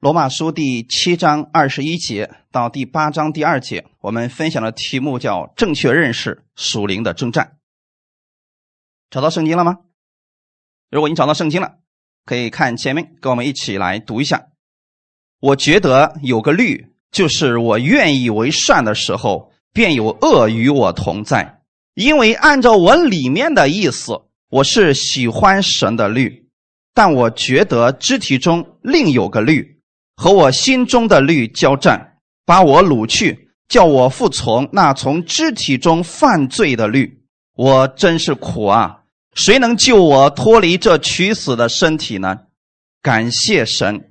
罗马书第七章二十一节到第八章第二节，我们分享的题目叫“正确认识属灵的征战”。找到圣经了吗？如果你找到圣经了，可以看前面，跟我们一起来读一下。我觉得有个律，就是我愿意为善的时候，便有恶与我同在。因为按照我里面的意思，我是喜欢神的律，但我觉得肢体中另有个律。和我心中的律交战，把我掳去，叫我服从那从肢体中犯罪的律。我真是苦啊！谁能救我脱离这取死的身体呢？感谢神，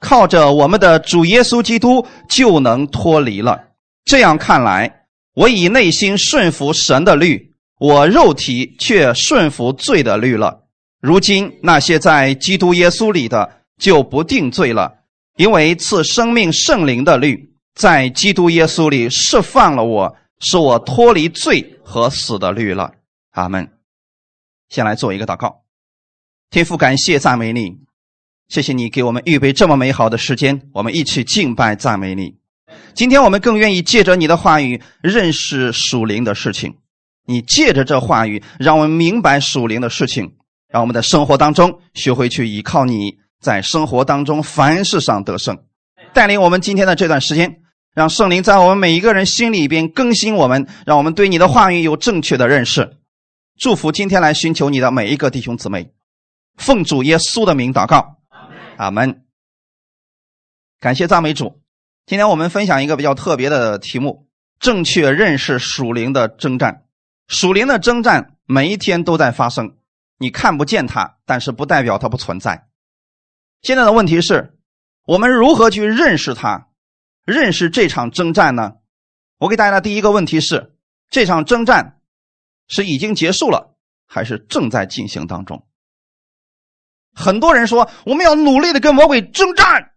靠着我们的主耶稣基督就能脱离了。这样看来，我以内心顺服神的律，我肉体却顺服罪的律了。如今那些在基督耶稣里的就不定罪了。因为赐生命圣灵的律，在基督耶稣里释放了我，使我脱离罪和死的律了。阿门。先来做一个祷告，天父，感谢赞美你，谢谢你给我们预备这么美好的时间，我们一起敬拜赞美你。今天我们更愿意借着你的话语认识属灵的事情，你借着这话语让我们明白属灵的事情，让我们在生活当中学会去依靠你。在生活当中，凡事上得胜，带领我们今天的这段时间，让圣灵在我们每一个人心里边更新我们，让我们对你的话语有正确的认识。祝福今天来寻求你的每一个弟兄姊妹，奉主耶稣的名祷告，阿门。感谢赞美主。今天我们分享一个比较特别的题目：正确认识属灵的征战。属灵的征战每一天都在发生，你看不见它，但是不代表它不存在。现在的问题是，我们如何去认识他，认识这场征战呢？我给大家的第一个问题是：这场征战是已经结束了，还是正在进行当中？很多人说我们要努力的跟魔鬼征战，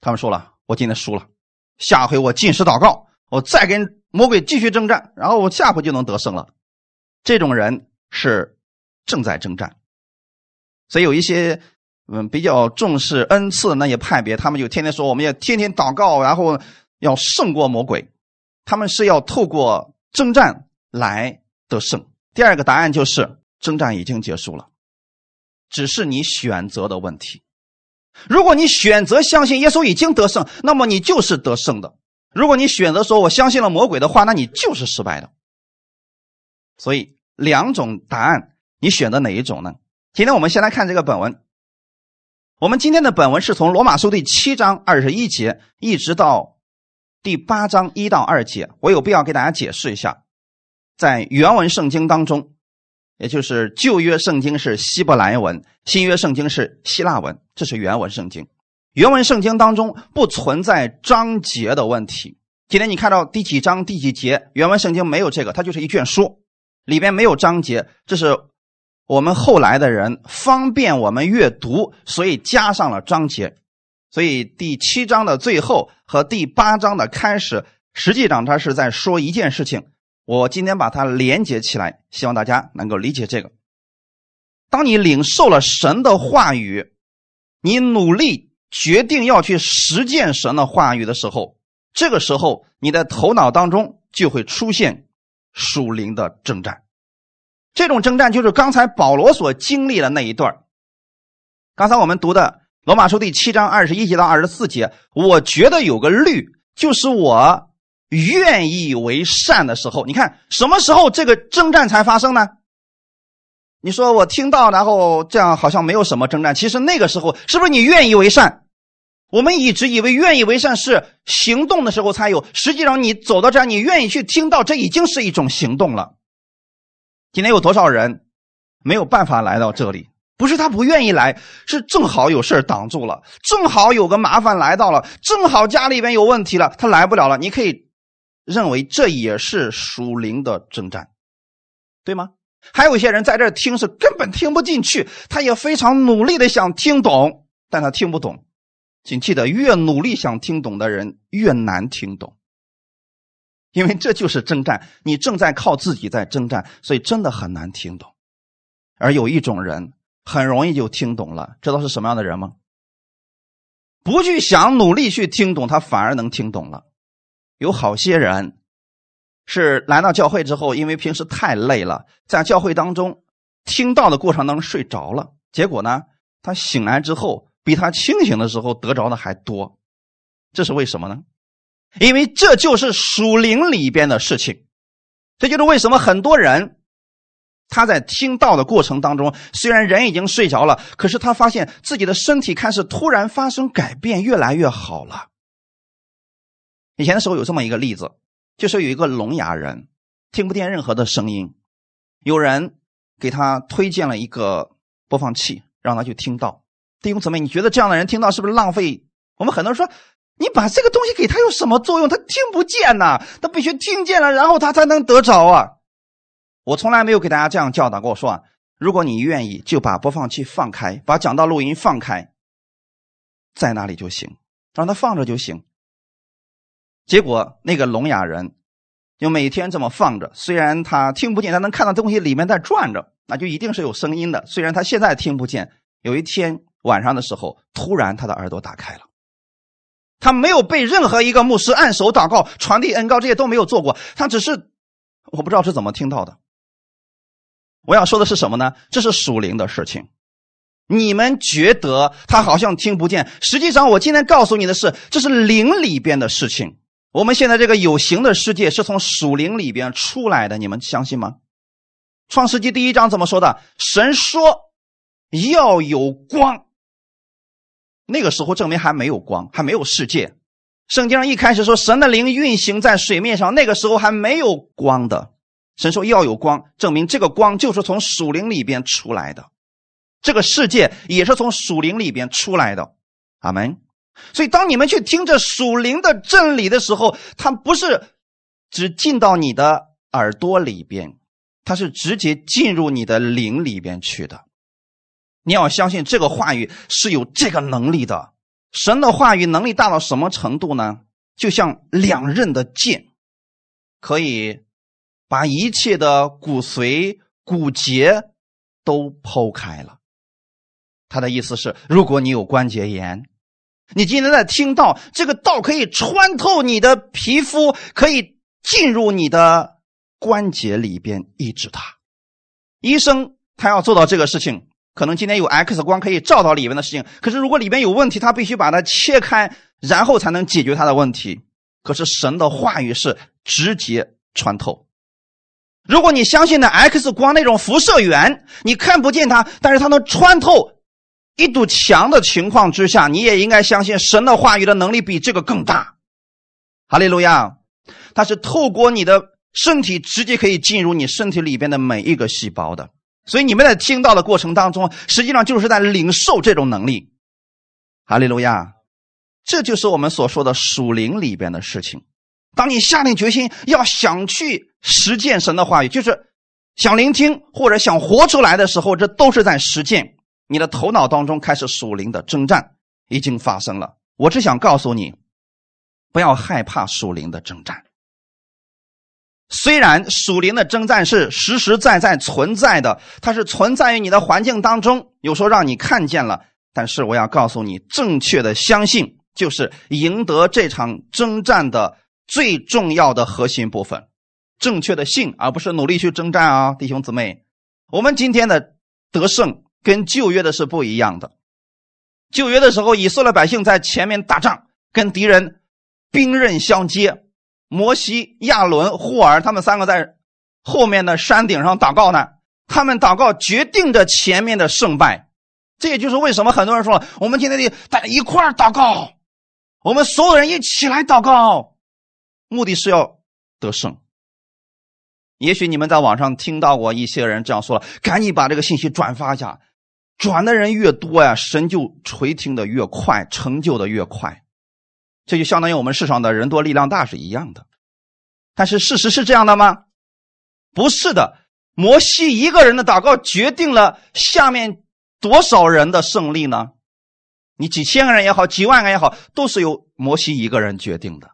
他们说了，我今天输了，下回我进食祷告，我再跟魔鬼继续征战，然后我下回就能得胜了。这种人是正在征战，所以有一些。嗯，比较重视恩赐那些派别，他们就天天说我们要天天祷告，然后要胜过魔鬼。他们是要透过征战来得胜。第二个答案就是征战已经结束了，只是你选择的问题。如果你选择相信耶稣已经得胜，那么你就是得胜的；如果你选择说我相信了魔鬼的话，那你就是失败的。所以两种答案，你选择哪一种呢？今天我们先来看这个本文。我们今天的本文是从罗马书第七章二十一节一直到第八章一到二节，我有必要给大家解释一下，在原文圣经当中，也就是旧约圣经是希伯来文，新约圣经是希腊文，这是原文圣经。原文圣经当中不存在章节的问题。今天你看到第几章第几节，原文圣经没有这个，它就是一卷书，里边没有章节，这是。我们后来的人方便我们阅读，所以加上了章节。所以第七章的最后和第八章的开始，实际上它是在说一件事情。我今天把它连接起来，希望大家能够理解这个。当你领受了神的话语，你努力决定要去实践神的话语的时候，这个时候你的头脑当中就会出现属灵的征战。这种征战就是刚才保罗所经历的那一段刚才我们读的罗马书第七章二十一节到二十四节，我觉得有个律，就是我愿意为善的时候，你看什么时候这个征战才发生呢？你说我听到，然后这样好像没有什么征战，其实那个时候是不是你愿意为善？我们一直以为愿意为善是行动的时候才有，实际上你走到这儿，你愿意去听到，这已经是一种行动了。今天有多少人没有办法来到这里？不是他不愿意来，是正好有事挡住了，正好有个麻烦来到了，正好家里边有问题了，他来不了了。你可以认为这也是属灵的征战，对吗？还有一些人在这听是根本听不进去，他也非常努力的想听懂，但他听不懂。请记得，越努力想听懂的人越难听懂。因为这就是征战，你正在靠自己在征战，所以真的很难听懂。而有一种人很容易就听懂了，知道是什么样的人吗？不去想努力去听懂，他反而能听懂了。有好些人是来到教会之后，因为平时太累了，在教会当中听到的过程当中睡着了，结果呢，他醒来之后比他清醒的时候得着的还多。这是为什么呢？因为这就是属灵里边的事情。这就是为什么很多人。他在听到的过程当中，虽然人已经睡着了，可是他发现自己的身体开始突然发生改变，越来越好了。以前的时候有这么一个例子，就是有一个聋哑人，听不见任何的声音，有人给他推荐了一个播放器，让他去听到。弟兄姊妹，你觉得这样的人听到是不是浪费？我们很多人说，你把这个东西给他有什么作用？他听不见呐，他必须听见了，然后他才能得着啊。我从来没有给大家这样教导过，说啊，如果你愿意，就把播放器放开，把讲道录音放开，在那里就行，让他放着就行。结果那个聋哑人就每天这么放着，虽然他听不见，他能看到东西里面在转着，那就一定是有声音的。虽然他现在听不见，有一天晚上的时候，突然他的耳朵打开了，他没有被任何一个牧师按手祷告、传递恩告，这些都没有做过，他只是我不知道是怎么听到的。我要说的是什么呢？这是属灵的事情。你们觉得他好像听不见，实际上我今天告诉你的是，这是灵里边的事情。我们现在这个有形的世界是从属灵里边出来的，你们相信吗？创世纪第一章怎么说的？神说要有光。那个时候证明还没有光，还没有世界。圣经上一开始说神的灵运行在水面上，那个时候还没有光的。神说要有光，证明这个光就是从属灵里边出来的，这个世界也是从属灵里边出来的。阿门。所以，当你们去听着属灵的真理的时候，它不是只进到你的耳朵里边，它是直接进入你的灵里边去的。你要相信这个话语是有这个能力的。神的话语能力大到什么程度呢？就像两刃的剑，可以。把一切的骨髓、骨节都剖开了。他的意思是，如果你有关节炎，你今天在听到这个道可以穿透你的皮肤，可以进入你的关节里边医治它。医生他要做到这个事情，可能今天有 X 光可以照到里面的事情，可是如果里面有问题，他必须把它切开，然后才能解决他的问题。可是神的话语是直接穿透。如果你相信的 X 光那种辐射源，你看不见它，但是它能穿透一堵墙的情况之下，你也应该相信神的话语的能力比这个更大。哈利路亚！它是透过你的身体直接可以进入你身体里边的每一个细胞的。所以你们在听到的过程当中，实际上就是在领受这种能力。哈利路亚！这就是我们所说的属灵里边的事情。当你下定决心要想去实践神的话语，就是想聆听或者想活出来的时候，这都是在实践。你的头脑当中开始属灵的征战已经发生了。我只想告诉你，不要害怕属灵的征战。虽然属灵的征战是实实在在存在的，它是存在于你的环境当中，有时候让你看见了。但是我要告诉你，正确的相信就是赢得这场征战的。最重要的核心部分，正确的信，而不是努力去征战啊，弟兄姊妹。我们今天的得胜跟旧约的是不一样的。旧约的时候，以色列百姓在前面打仗，跟敌人兵刃相接，摩西、亚伦、霍尔他们三个在后面的山顶上祷告呢。他们祷告决定着前面的胜败。这也就是为什么很多人说，我们今天得大家一块儿祷告，我们所有人一起来祷告。目的是要得胜。也许你们在网上听到过一些人这样说了，赶紧把这个信息转发一下，转的人越多呀，神就垂听的越快，成就的越快。这就相当于我们世上的人多力量大是一样的。但是事实是这样的吗？不是的。摩西一个人的祷告决定了下面多少人的胜利呢？你几千个人也好，几万个人也好，都是由摩西一个人决定的。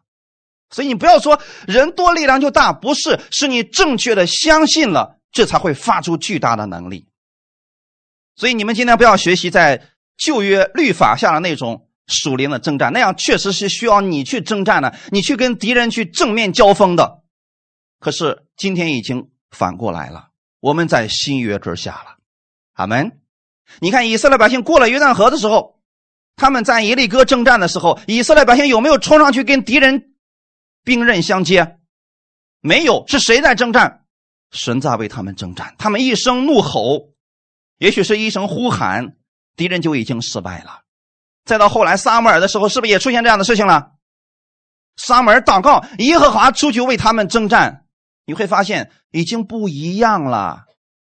所以你不要说人多力量就大，不是，是你正确的相信了，这才会发出巨大的能力。所以你们今天不要学习在旧约律法下的那种属灵的征战，那样确实是需要你去征战的，你去跟敌人去正面交锋的。可是今天已经反过来了，我们在新约之下了。阿门。你看以色列百姓过了约旦河的时候，他们在耶利哥征战的时候，以色列百姓有没有冲上去跟敌人兵刃相接？没有，是谁在征战？神在为他们征战。他们一声怒吼，也许是一声呼喊，敌人就已经失败了。再到后来撒母耳的时候，是不是也出现这样的事情了？撒母耳祷告，耶和华出去为他们征战，你会发现已经不一样了。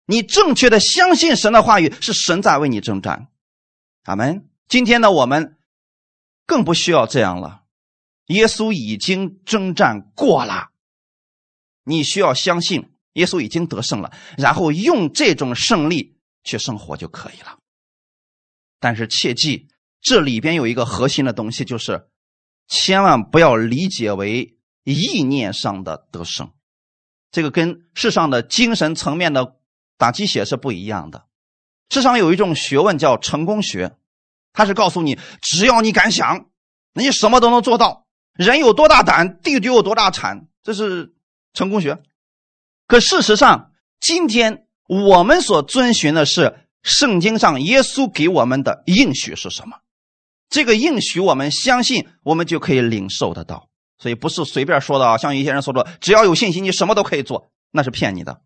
你正确的相信神的话语，是神在为你征战。阿门。今天呢，我们更不需要这样了。耶稣已经征战过了，你需要相信耶稣已经得胜了，然后用这种胜利去生活就可以了。但是切记，这里边有一个核心的东西，就是千万不要理解为意念上的得胜，这个跟世上的精神层面的。打鸡血是不一样的。世上有一种学问叫成功学，它是告诉你，只要你敢想，你什么都能做到。人有多大胆，地就有多大产，这是成功学。可事实上，今天我们所遵循的是圣经上耶稣给我们的应许是什么？这个应许我们相信，我们就可以领受得到。所以不是随便说的啊，像一些人所说，只要有信心，你什么都可以做，那是骗你的。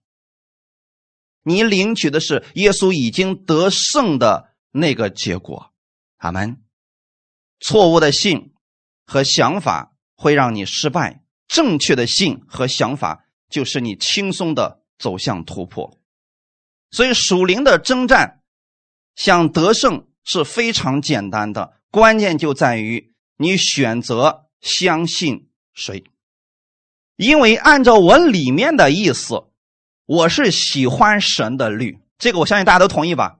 你领取的是耶稣已经得胜的那个结果，阿门。错误的信和想法会让你失败，正确的信和想法就是你轻松的走向突破。所以属灵的征战，想得胜是非常简单的，关键就在于你选择相信谁。因为按照我里面的意思。我是喜欢神的律，这个我相信大家都同意吧？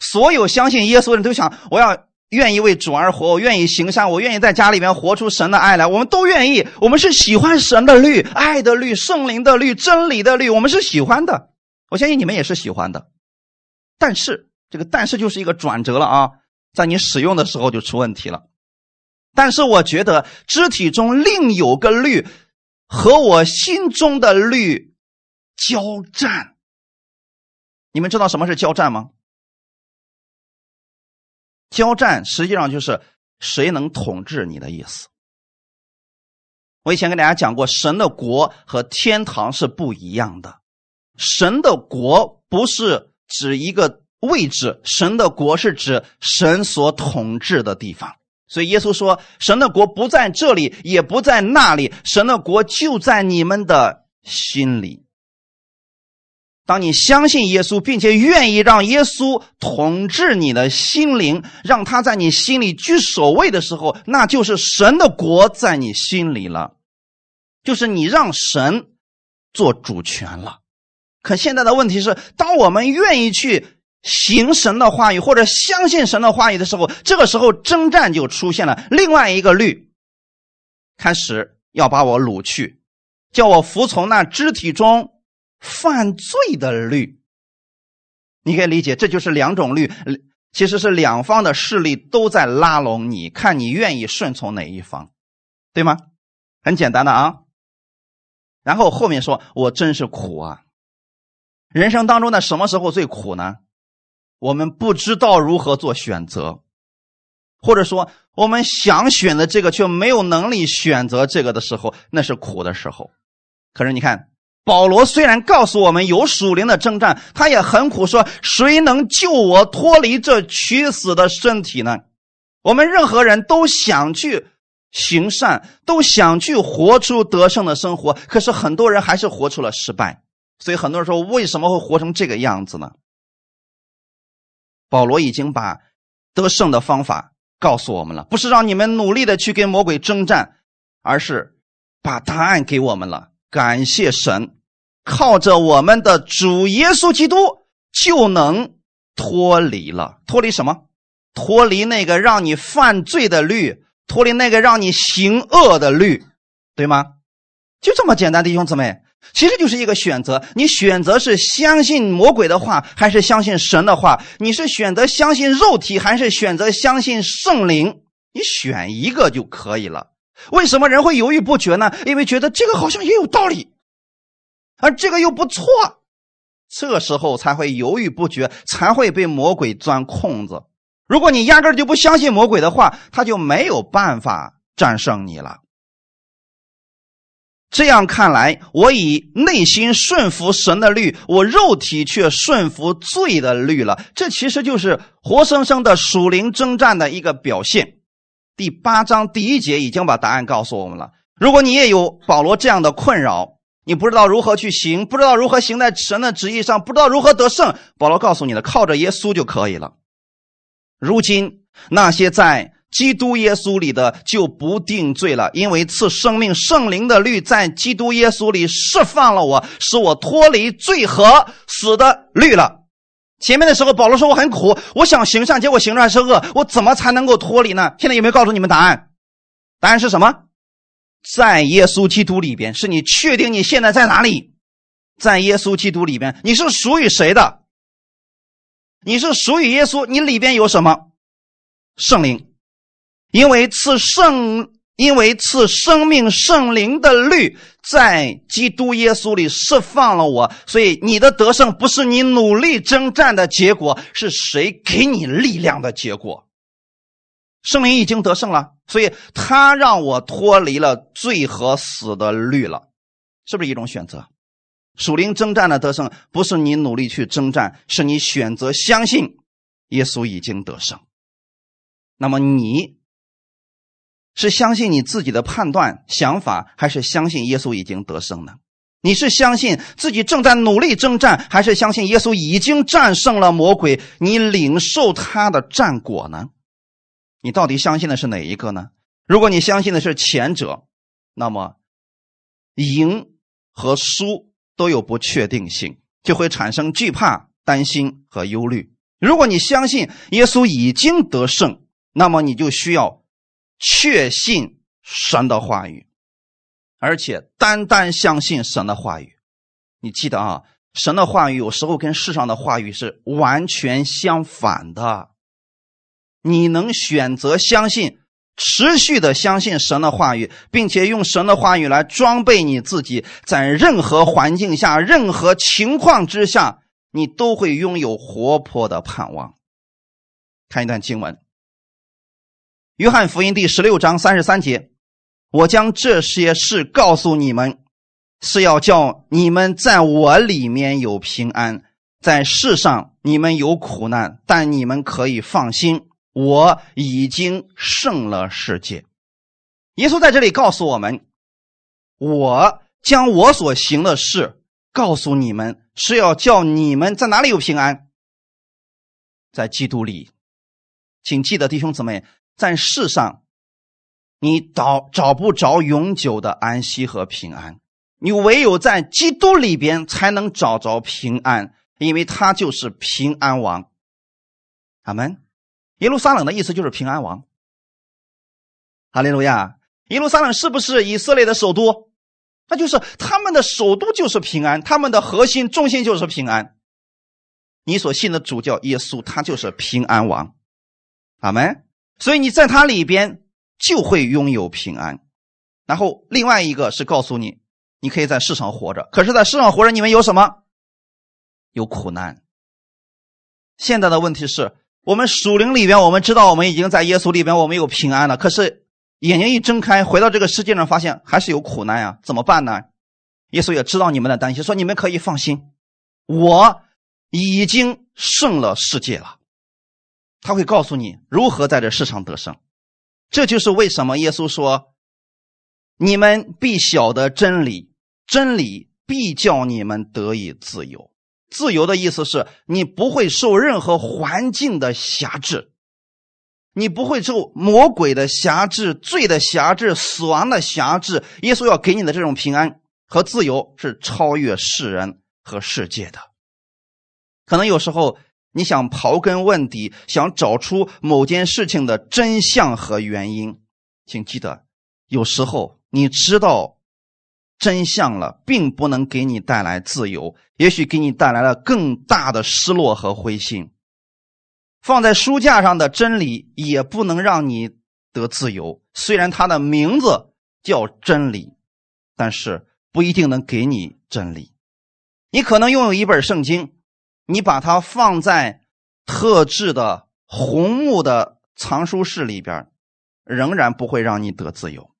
所有相信耶稣的人都想，我要愿意为主而活，我愿意行善，我愿意在家里面活出神的爱来。我们都愿意，我们是喜欢神的律、爱的律、圣灵的律、真理的律，我们是喜欢的。我相信你们也是喜欢的。但是这个但是就是一个转折了啊，在你使用的时候就出问题了。但是我觉得肢体中另有个律和我心中的律。交战，你们知道什么是交战吗？交战实际上就是谁能统治你的意思。我以前跟大家讲过，神的国和天堂是不一样的。神的国不是指一个位置，神的国是指神所统治的地方。所以耶稣说，神的国不在这里，也不在那里，神的国就在你们的心里。当你相信耶稣，并且愿意让耶稣统治你的心灵，让他在你心里居首位的时候，那就是神的国在你心里了，就是你让神做主权了。可现在的问题是，当我们愿意去行神的话语或者相信神的话语的时候，这个时候征战就出现了。另外一个律开始要把我掳去，叫我服从那肢体中。犯罪的律，你可以理解，这就是两种律，其实是两方的势力都在拉拢你，看你愿意顺从哪一方，对吗？很简单的啊。然后后面说：“我真是苦啊！人生当中的什么时候最苦呢？我们不知道如何做选择，或者说我们想选择这个却没有能力选择这个的时候，那是苦的时候。可是你看。”保罗虽然告诉我们有属灵的征战，他也很苦，说谁能救我脱离这屈死的身体呢？我们任何人都想去行善，都想去活出得胜的生活，可是很多人还是活出了失败。所以很多人说，为什么会活成这个样子呢？保罗已经把得胜的方法告诉我们了，不是让你们努力的去跟魔鬼征战，而是把答案给我们了。感谢神，靠着我们的主耶稣基督就能脱离了。脱离什么？脱离那个让你犯罪的律，脱离那个让你行恶的律，对吗？就这么简单，弟兄姊妹，其实就是一个选择。你选择是相信魔鬼的话，还是相信神的话？你是选择相信肉体，还是选择相信圣灵？你选一个就可以了。为什么人会犹豫不决呢？因为觉得这个好像也有道理，而这个又不错，这时候才会犹豫不决，才会被魔鬼钻空子。如果你压根就不相信魔鬼的话，他就没有办法战胜你了。这样看来，我以内心顺服神的律，我肉体却顺服罪的律了。这其实就是活生生的属灵征战的一个表现。第八章第一节已经把答案告诉我们了。如果你也有保罗这样的困扰，你不知道如何去行，不知道如何行在神的旨意上，不知道如何得胜，保罗告诉你的，靠着耶稣就可以了。如今那些在。基督耶稣里的就不定罪了，因为赐生命圣灵的律在基督耶稣里释放了我，使我脱离罪和死的律了。前面的时候，保罗说我很苦，我想行善，结果行出来是恶，我怎么才能够脱离呢？现在有没有告诉你们答案？答案是什么？在耶稣基督里边，是你确定你现在在哪里？在耶稣基督里边，你是属于谁的？你是属于耶稣，你里边有什么？圣灵。因为赐圣，因为赐生命圣灵的律在基督耶稣里释放了我，所以你的得胜不是你努力征战的结果，是谁给你力量的结果？圣灵已经得胜了，所以他让我脱离了罪和死的律了，是不是一种选择？属灵征战的得胜不是你努力去征战，是你选择相信耶稣已经得胜。那么你？是相信你自己的判断、想法，还是相信耶稣已经得胜呢？你是相信自己正在努力征战，还是相信耶稣已经战胜了魔鬼？你领受他的战果呢？你到底相信的是哪一个呢？如果你相信的是前者，那么赢和输都有不确定性，就会产生惧怕、担心和忧虑。如果你相信耶稣已经得胜，那么你就需要。确信神的话语，而且单单相信神的话语。你记得啊，神的话语有时候跟世上的话语是完全相反的。你能选择相信，持续的相信神的话语，并且用神的话语来装备你自己，在任何环境下、任何情况之下，你都会拥有活泼的盼望。看一段经文。约翰福音第十六章三十三节，我将这些事告诉你们，是要叫你们在我里面有平安。在世上你们有苦难，但你们可以放心，我已经胜了世界。耶稣在这里告诉我们，我将我所行的事告诉你们，是要叫你们在哪里有平安，在基督里。请记得，弟兄姊妹。在世上，你找找不着永久的安息和平安，你唯有在基督里边才能找着平安，因为他就是平安王。阿门。耶路撒冷的意思就是平安王。哈利路亚。耶路撒冷是不是以色列的首都？那就是他们的首都就是平安，他们的核心中心就是平安。你所信的主教耶稣，他就是平安王。阿门。所以你在它里边就会拥有平安，然后另外一个是告诉你，你可以在世上活着。可是，在世上活着，你们有什么？有苦难。现在的问题是我们属灵里边，我们知道我们已经在耶稣里边，我们有平安了。可是眼睛一睁开，回到这个世界上，发现还是有苦难呀，怎么办呢？耶稣也知道你们的担心，说你们可以放心，我已经胜了世界了。他会告诉你如何在这世上得胜，这就是为什么耶稣说：“你们必晓得真理，真理必叫你们得以自由。”自由的意思是你不会受任何环境的辖制，你不会受魔鬼的辖制、罪的辖制、死亡的辖制。耶稣要给你的这种平安和自由是超越世人和世界的。可能有时候。你想刨根问底，想找出某件事情的真相和原因，请记得，有时候你知道真相了，并不能给你带来自由，也许给你带来了更大的失落和灰心。放在书架上的真理，也不能让你得自由。虽然它的名字叫真理，但是不一定能给你真理。你可能拥有一本圣经，你把它放在特制的红木的藏书室里边，仍然不会让你得自由。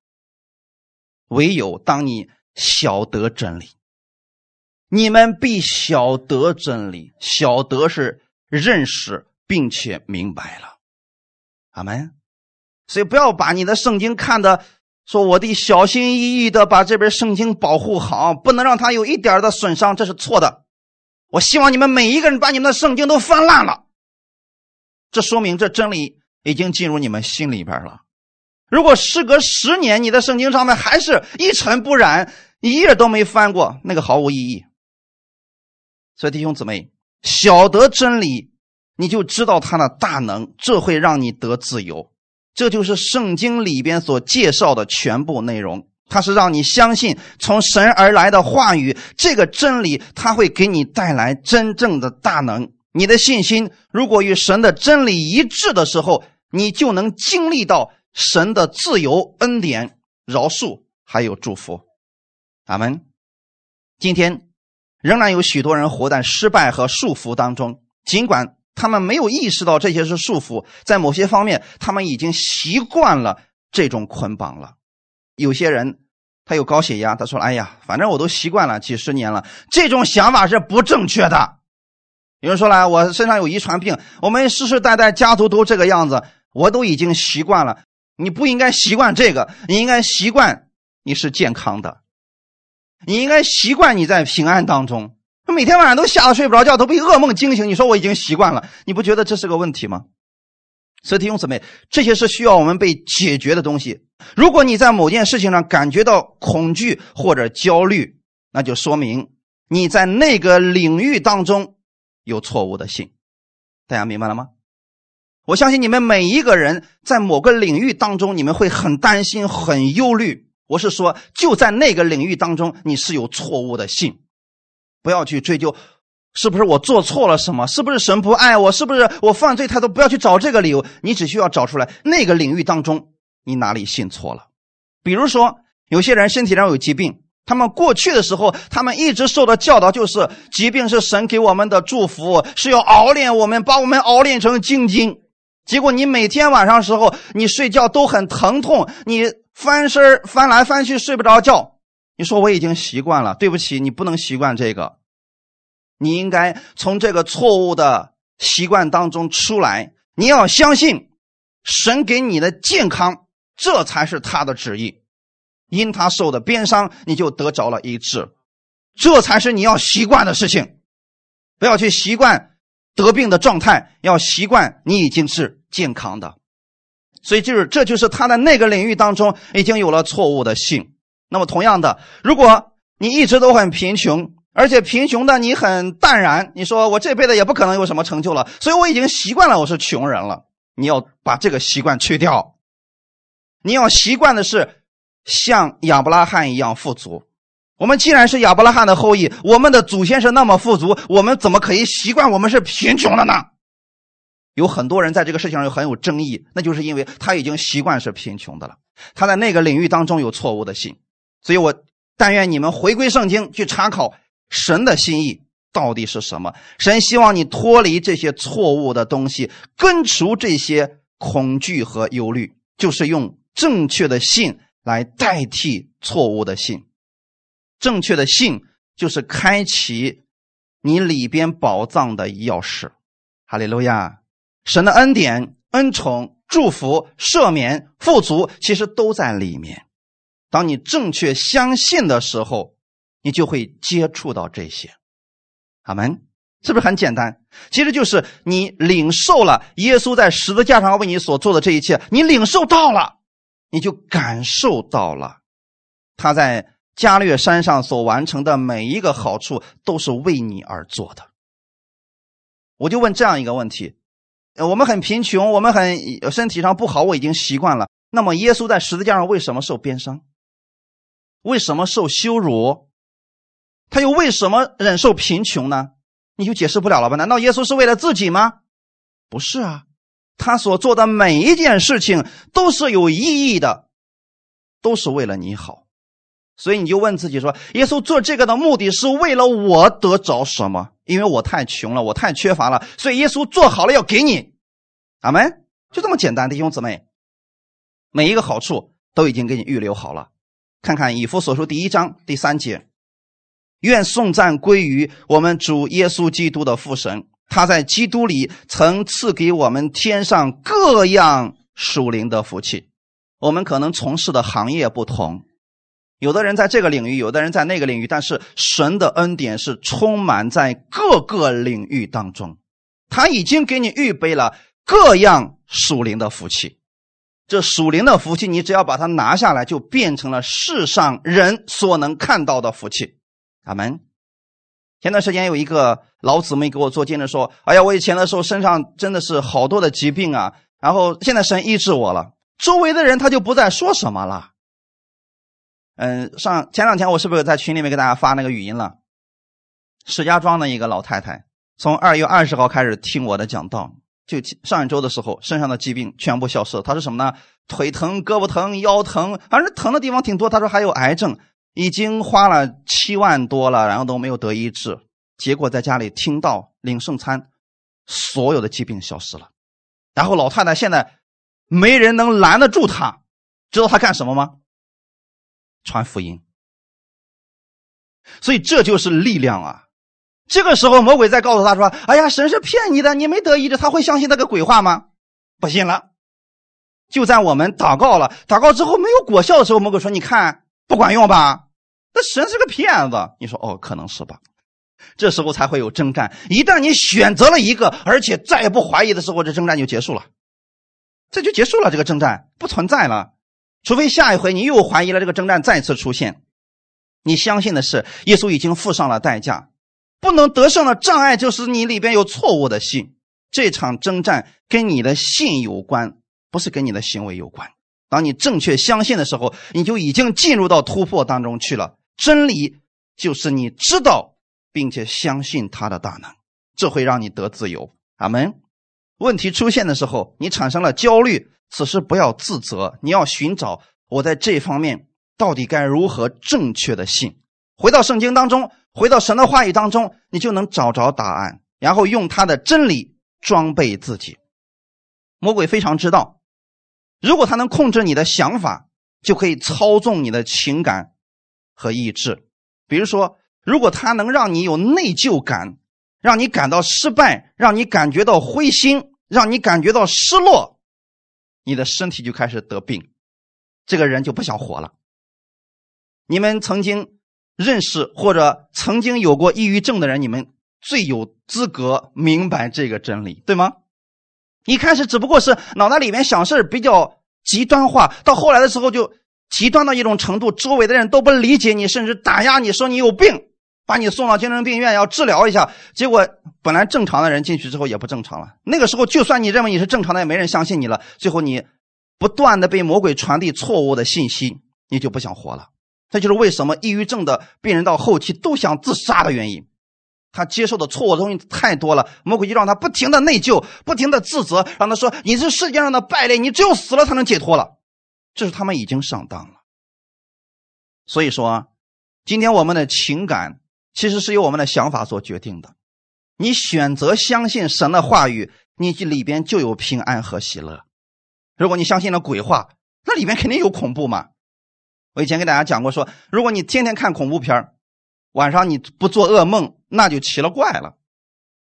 唯有当你晓得真理，你们必晓得真理。晓得是认识并且明白了，阿门。所以不要把你的圣经看的说我得小心翼翼的把这本圣经保护好，不能让它有一点的损伤，这是错的。我希望你们每一个人把你们的圣经都翻烂了，这说明这真理已经进入你们心里边了。如果时隔十年，你的圣经上面还是一尘不染，一页都没翻过，那个毫无意义。所以弟兄姊妹，晓得真理，你就知道它的大能，这会让你得自由。这就是圣经里边所介绍的全部内容。它是让你相信从神而来的话语，这个真理，它会给你带来真正的大能。你的信心如果与神的真理一致的时候，你就能经历到。神的自由、恩典、饶恕，还有祝福，阿门。今天仍然有许多人活在失败和束缚当中，尽管他们没有意识到这些是束缚，在某些方面，他们已经习惯了这种捆绑了。有些人他有高血压，他说：“哎呀，反正我都习惯了几十年了。”这种想法是不正确的。有人说了：“我身上有遗传病，我们世世代代家族都这个样子，我都已经习惯了。”你不应该习惯这个，你应该习惯你是健康的，你应该习惯你在平安当中。每天晚上都吓得睡不着觉，都被噩梦惊醒。你说我已经习惯了，你不觉得这是个问题吗？所以弟兄姊妹，这些是需要我们被解决的东西。如果你在某件事情上感觉到恐惧或者焦虑，那就说明你在那个领域当中有错误的信。大家明白了吗？我相信你们每一个人在某个领域当中，你们会很担心、很忧虑。我是说，就在那个领域当中，你是有错误的信，不要去追究，是不是我做错了什么？是不是神不爱我？是不是我犯罪？他都不要去找这个理由，你只需要找出来那个领域当中你哪里信错了。比如说，有些人身体上有疾病，他们过去的时候，他们一直受的教导就是，疾病是神给我们的祝福，是要熬炼我们，把我们熬炼成精金。结果你每天晚上时候，你睡觉都很疼痛，你翻身翻来翻去睡不着觉。你说我已经习惯了，对不起，你不能习惯这个，你应该从这个错误的习惯当中出来。你要相信神给你的健康，这才是他的旨意。因他受的鞭伤，你就得着了医治，这才是你要习惯的事情。不要去习惯。得病的状态要习惯，你已经是健康的，所以就是这就是他在那个领域当中已经有了错误的性。那么同样的，如果你一直都很贫穷，而且贫穷的你很淡然，你说我这辈子也不可能有什么成就了，所以我已经习惯了我是穷人了。你要把这个习惯去掉，你要习惯的是像亚伯拉罕一样富足。我们既然是亚伯拉罕的后裔，我们的祖先是那么富足，我们怎么可以习惯我们是贫穷的呢？有很多人在这个事情上有很有争议，那就是因为他已经习惯是贫穷的了，他在那个领域当中有错误的心。所以我但愿你们回归圣经去查考神的心意到底是什么。神希望你脱离这些错误的东西，根除这些恐惧和忧虑，就是用正确的信来代替错误的信。正确的信就是开启你里边宝藏的钥匙，哈利路亚！神的恩典、恩宠、祝福、赦免、富足，其实都在里面。当你正确相信的时候，你就会接触到这些。阿门！是不是很简单？其实就是你领受了耶稣在十字架上为你所做的这一切，你领受到了，你就感受到了他在。加略山上所完成的每一个好处都是为你而做的。我就问这样一个问题：我们很贫穷，我们很身体上不好，我已经习惯了。那么，耶稣在十字架上为什么受鞭伤？为什么受羞辱？他又为什么忍受贫穷呢？你就解释不了了吧？难道耶稣是为了自己吗？不是啊，他所做的每一件事情都是有意义的，都是为了你好。所以你就问自己说：耶稣做这个的目的是为了我得着什么？因为我太穷了，我太缺乏了，所以耶稣做好了要给你。阿门，就这么简单，弟兄姊妹，每一个好处都已经给你预留好了。看看以弗所书第一章第三节：愿颂赞归于我们主耶稣基督的父神，他在基督里曾赐给我们天上各样属灵的福气。我们可能从事的行业不同。有的人在这个领域，有的人在那个领域，但是神的恩典是充满在各个领域当中，他已经给你预备了各样属灵的福气。这属灵的福气，你只要把它拿下来，就变成了世上人所能看到的福气。阿门。前段时间有一个老姊妹给我做见证说：“哎呀，我以前的时候身上真的是好多的疾病啊，然后现在神医治我了，周围的人他就不再说什么了。”嗯，上前两天我是不是在群里面给大家发那个语音了？石家庄的一个老太太，从二月二十号开始听我的讲道，就上一周的时候，身上的疾病全部消失了。她说什么呢？腿疼、胳膊疼、腰疼，反正疼的地方挺多。她说还有癌症，已经花了七万多了，然后都没有得医治。结果在家里听到领圣餐，所有的疾病消失了。然后老太太现在没人能拦得住她，知道她干什么吗？传福音，所以这就是力量啊！这个时候，魔鬼在告诉他说：“哎呀，神是骗你的，你没得医治，他会相信那个鬼话吗？”不信了。就在我们祷告了，祷告之后没有果效的时候，魔鬼说：“你看，不管用吧？那神是个骗子。”你说：“哦，可能是吧。”这时候才会有征战。一旦你选择了一个，而且再也不怀疑的时候，这征战就结束了，这就结束了，这个征战不存在了。除非下一回你又怀疑了，这个征战再次出现，你相信的是耶稣已经付上了代价，不能得胜的障碍就是你里边有错误的信。这场征战跟你的信有关，不是跟你的行为有关。当你正确相信的时候，你就已经进入到突破当中去了。真理就是你知道并且相信他的大能，这会让你得自由。阿门。问题出现的时候，你产生了焦虑。此时不要自责，你要寻找我在这方面到底该如何正确的信。回到圣经当中，回到神的话语当中，你就能找着答案，然后用他的真理装备自己。魔鬼非常知道，如果他能控制你的想法，就可以操纵你的情感和意志。比如说，如果他能让你有内疚感，让你感到失败，让你感觉到灰心，让你感觉到失落。你的身体就开始得病，这个人就不想活了。你们曾经认识或者曾经有过抑郁症的人，你们最有资格明白这个真理，对吗？一开始只不过是脑袋里面想事比较极端化，到后来的时候就极端到一种程度，周围的人都不理解你，甚至打压你，说你有病。把你送到精神病院要治疗一下，结果本来正常的人进去之后也不正常了。那个时候，就算你认为你是正常的，也没人相信你了。最后，你不断的被魔鬼传递错误的信息，你就不想活了。这就是为什么抑郁症的病人到后期都想自杀的原因。他接受的错误的东西太多了，魔鬼就让他不停的内疚，不停的自责，让他说你是世界上的败类，你只有死了才能解脱了。这是他们已经上当了。所以说，今天我们的情感。其实是由我们的想法所决定的。你选择相信神的话语，你里边就有平安和喜乐。如果你相信了鬼话，那里面肯定有恐怖嘛。我以前给大家讲过，说如果你天天看恐怖片晚上你不做噩梦，那就奇了怪了。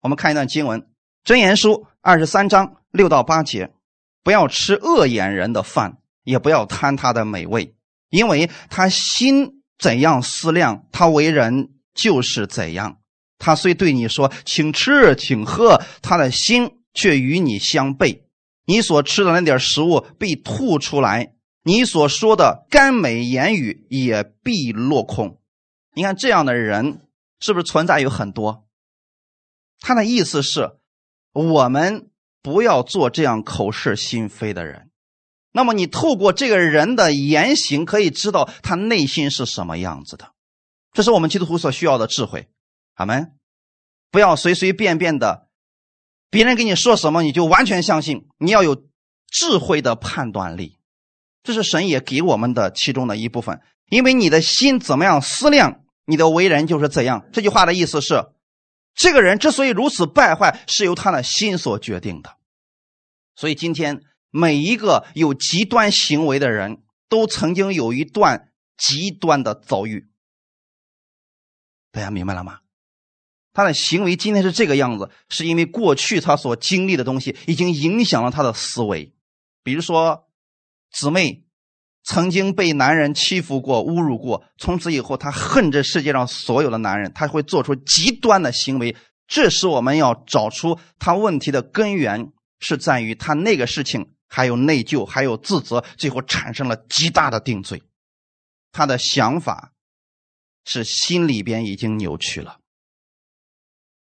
我们看一段经文，《真言书》二十三章六到八节：不要吃恶眼人的饭，也不要贪他的美味，因为他心怎样思量，他为人。就是怎样，他虽对你说请吃请喝，他的心却与你相悖。你所吃的那点食物必吐出来，你所说的甘美言语也必落空。你看这样的人是不是存在有很多？他的意思是，我们不要做这样口是心非的人。那么你透过这个人的言行，可以知道他内心是什么样子的。这是我们基督徒所需要的智慧，阿门！不要随随便便的别人给你说什么，你就完全相信。你要有智慧的判断力，这是神也给我们的其中的一部分。因为你的心怎么样思量，你的为人就是怎样。这句话的意思是，这个人之所以如此败坏，是由他的心所决定的。所以今天每一个有极端行为的人都曾经有一段极端的遭遇。大家明白了吗？他的行为今天是这个样子，是因为过去他所经历的东西已经影响了他的思维。比如说，姊妹曾经被男人欺负过、侮辱过，从此以后他恨这世界上所有的男人，他会做出极端的行为。这是我们要找出他问题的根源，是在于他那个事情还有内疚，还有自责，最后产生了极大的定罪。他的想法。是心里边已经扭曲了，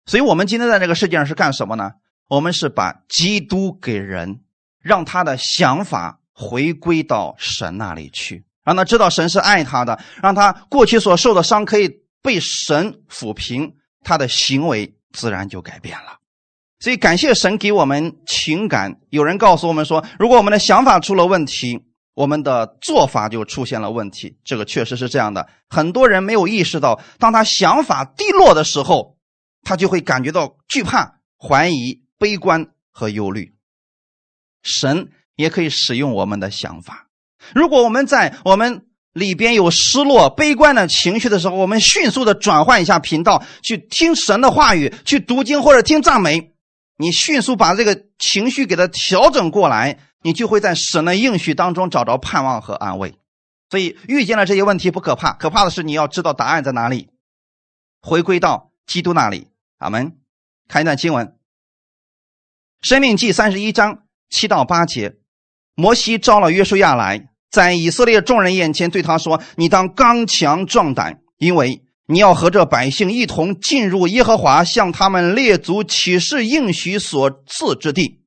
所以我们今天在这个世界上是干什么呢？我们是把基督给人，让他的想法回归到神那里去，让他知道神是爱他的，让他过去所受的伤可以被神抚平，他的行为自然就改变了。所以感谢神给我们情感。有人告诉我们说，如果我们的想法出了问题。我们的做法就出现了问题，这个确实是这样的。很多人没有意识到，当他想法低落的时候，他就会感觉到惧怕、怀疑、悲观和忧虑。神也可以使用我们的想法。如果我们在我们里边有失落、悲观的情绪的时候，我们迅速的转换一下频道，去听神的话语，去读经或者听赞美，你迅速把这个情绪给它调整过来。你就会在神的应许当中找着盼望和安慰，所以遇见了这些问题不可怕，可怕的是你要知道答案在哪里，回归到基督那里。阿门。看一段经文，《生命记》三十一章七到八节，摩西招了约书亚来，在以色列众人眼前对他说：“你当刚强壮胆，因为你要和这百姓一同进入耶和华向他们列祖起誓应许所赐之地。”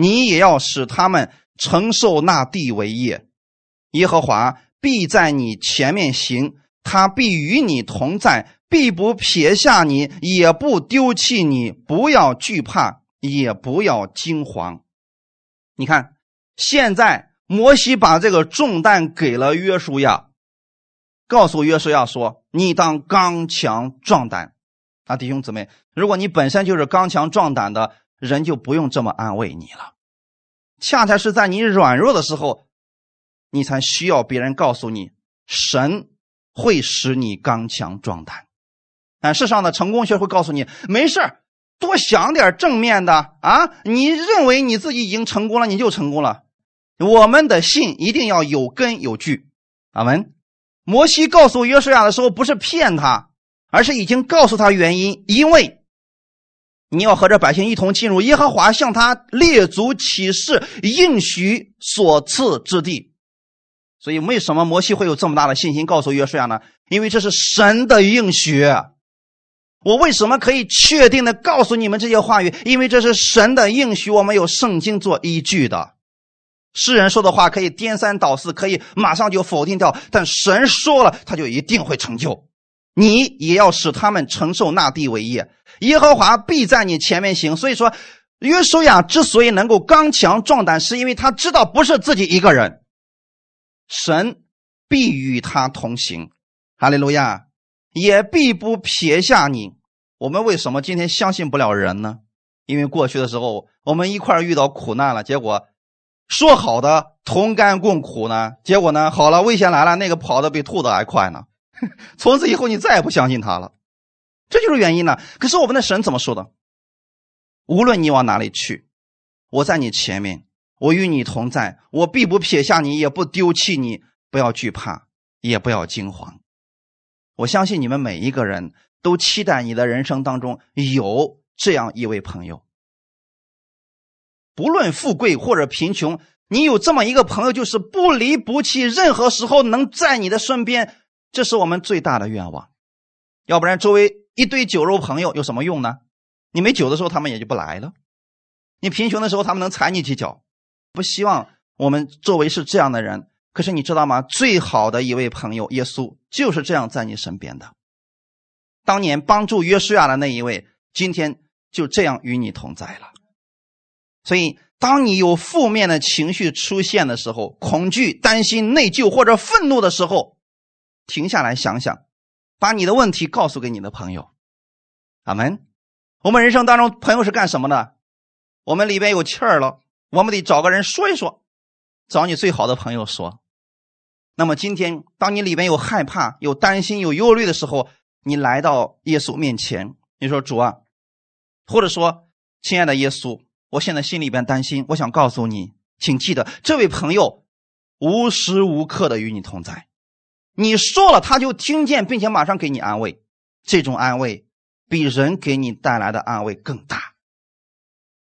你也要使他们承受那地为业，耶和华必在你前面行，他必与你同在，必不撇下你，也不丢弃你。不要惧怕，也不要惊慌。你看，现在摩西把这个重担给了约书亚，告诉约书亚说：“你当刚强壮胆。”啊，弟兄姊妹，如果你本身就是刚强壮胆的。人就不用这么安慰你了，恰恰是在你软弱的时候，你才需要别人告诉你，神会使你刚强壮胆。但世上的成功学会告诉你，没事多想点正面的啊！你认为你自己已经成功了，你就成功了。我们的信一定要有根有据。阿门。摩西告诉约书亚的时候，不是骗他，而是已经告诉他原因，因为。你要和这百姓一同进入耶和华向他列祖起誓应许所赐之地，所以为什么摩西会有这么大的信心告诉约书亚呢？因为这是神的应许。我为什么可以确定的告诉你们这些话语？因为这是神的应许，我们有圣经做依据的。世人说的话可以颠三倒四，可以马上就否定掉，但神说了，他就一定会成就。你也要使他们承受那地为业。耶和华必在你前面行，所以说约书亚之所以能够刚强壮胆，是因为他知道不是自己一个人，神必与他同行，哈利路亚，也必不撇下你。我们为什么今天相信不了人呢？因为过去的时候我们一块遇到苦难了，结果说好的同甘共苦呢？结果呢，好了，危险来了，那个跑的比兔子还快呢。从此以后你再也不相信他了。这就是原因呢。可是我们的神怎么说的？无论你往哪里去，我在你前面，我与你同在，我必不撇下你，也不丢弃你。不要惧怕，也不要惊慌。我相信你们每一个人都期待你的人生当中有这样一位朋友。不论富贵或者贫穷，你有这么一个朋友，就是不离不弃，任何时候能在你的身边，这是我们最大的愿望。要不然，周围。一堆酒肉朋友有什么用呢？你没酒的时候，他们也就不来了；你贫穷的时候，他们能踩你几脚。不希望我们周围是这样的人。可是你知道吗？最好的一位朋友耶稣就是这样在你身边的。当年帮助约书亚的那一位，今天就这样与你同在了。所以，当你有负面的情绪出现的时候，恐惧、担心、内疚或者愤怒的时候，停下来想想，把你的问题告诉给你的朋友。阿门。我们人生当中，朋友是干什么的？我们里边有气儿了，我们得找个人说一说，找你最好的朋友说。那么今天，当你里边有害怕、有担心、有忧虑的时候，你来到耶稣面前，你说：“主啊，或者说，亲爱的耶稣，我现在心里边担心，我想告诉你，请记得，这位朋友无时无刻的与你同在。你说了，他就听见，并且马上给你安慰。这种安慰比人给你带来的安慰更大。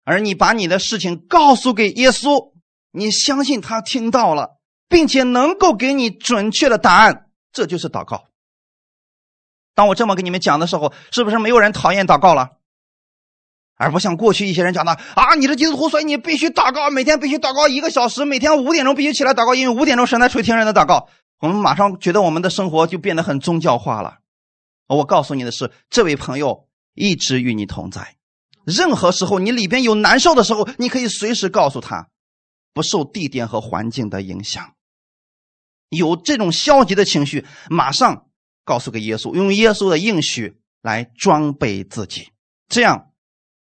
而你把你的事情告诉给耶稣，你相信他听到了。”并且能够给你准确的答案，这就是祷告。当我这么跟你们讲的时候，是不是没有人讨厌祷告了？而不像过去一些人讲的啊，你是基督徒，所以你必须祷告，每天必须祷告一个小时，每天五点钟必须起来祷告，因为五点钟神在垂听人的祷告。我们马上觉得我们的生活就变得很宗教化了。我告诉你的是，这位朋友一直与你同在，任何时候你里边有难受的时候，你可以随时告诉他，不受地点和环境的影响。有这种消极的情绪，马上告诉给耶稣，用耶稣的应许来装备自己，这样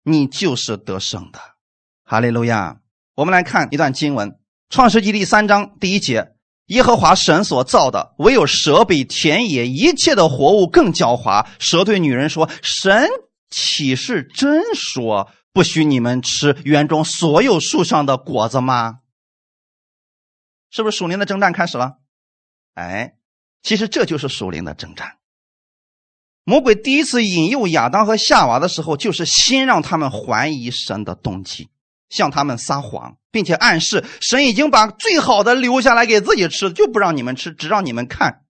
你就是得胜的。哈利路亚！我们来看一段经文，《创世纪》第三章第一节：耶和华神所造的，唯有蛇比田野一切的活物更狡猾。蛇对女人说：“神岂是真说不许你们吃园中所有树上的果子吗？”是不是属灵的征战开始了？哎，其实这就是属灵的征战。魔鬼第一次引诱亚当和夏娃的时候，就是先让他们怀疑神的动机，向他们撒谎，并且暗示神已经把最好的留下来给自己吃，就不让你们吃，只让你们看。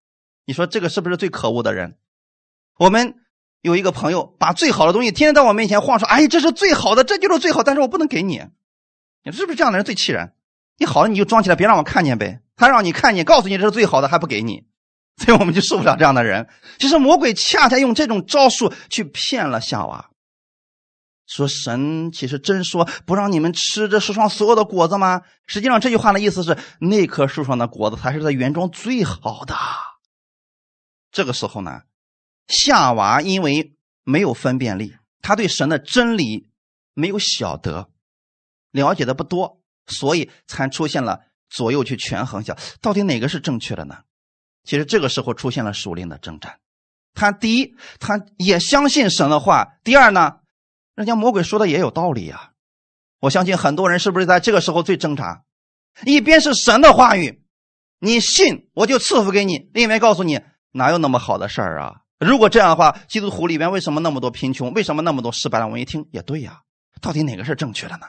你说这个是不是最可恶的人？我们有一个朋友，把最好的东西天天在我面前晃，说：“哎，这是最好的，这就是最好。”但是我不能给你，你是不是这样的人最气人？你好了你就装起来，别让我看见呗。他让你看见，告诉你这是最好的，还不给你，所以我们就受不了这样的人。其实魔鬼恰恰用这种招数去骗了夏娃，说神其实真说不让你们吃这树上所有的果子吗？实际上这句话的意思是那棵树上的果子才是在园中最好的。这个时候呢，夏娃因为没有分辨力，他对神的真理没有晓得，了解的不多，所以才出现了。左右去权衡一下，到底哪个是正确的呢？其实这个时候出现了属灵的征战。他第一，他也相信神的话；第二呢，人家魔鬼说的也有道理呀。我相信很多人是不是在这个时候最挣扎？一边是神的话语，你信我就赐福给你；另一边告诉你哪有那么好的事儿啊？如果这样的话，基督徒里边为什么那么多贫穷？为什么那么多失败了？我一听也对呀，到底哪个是正确的呢？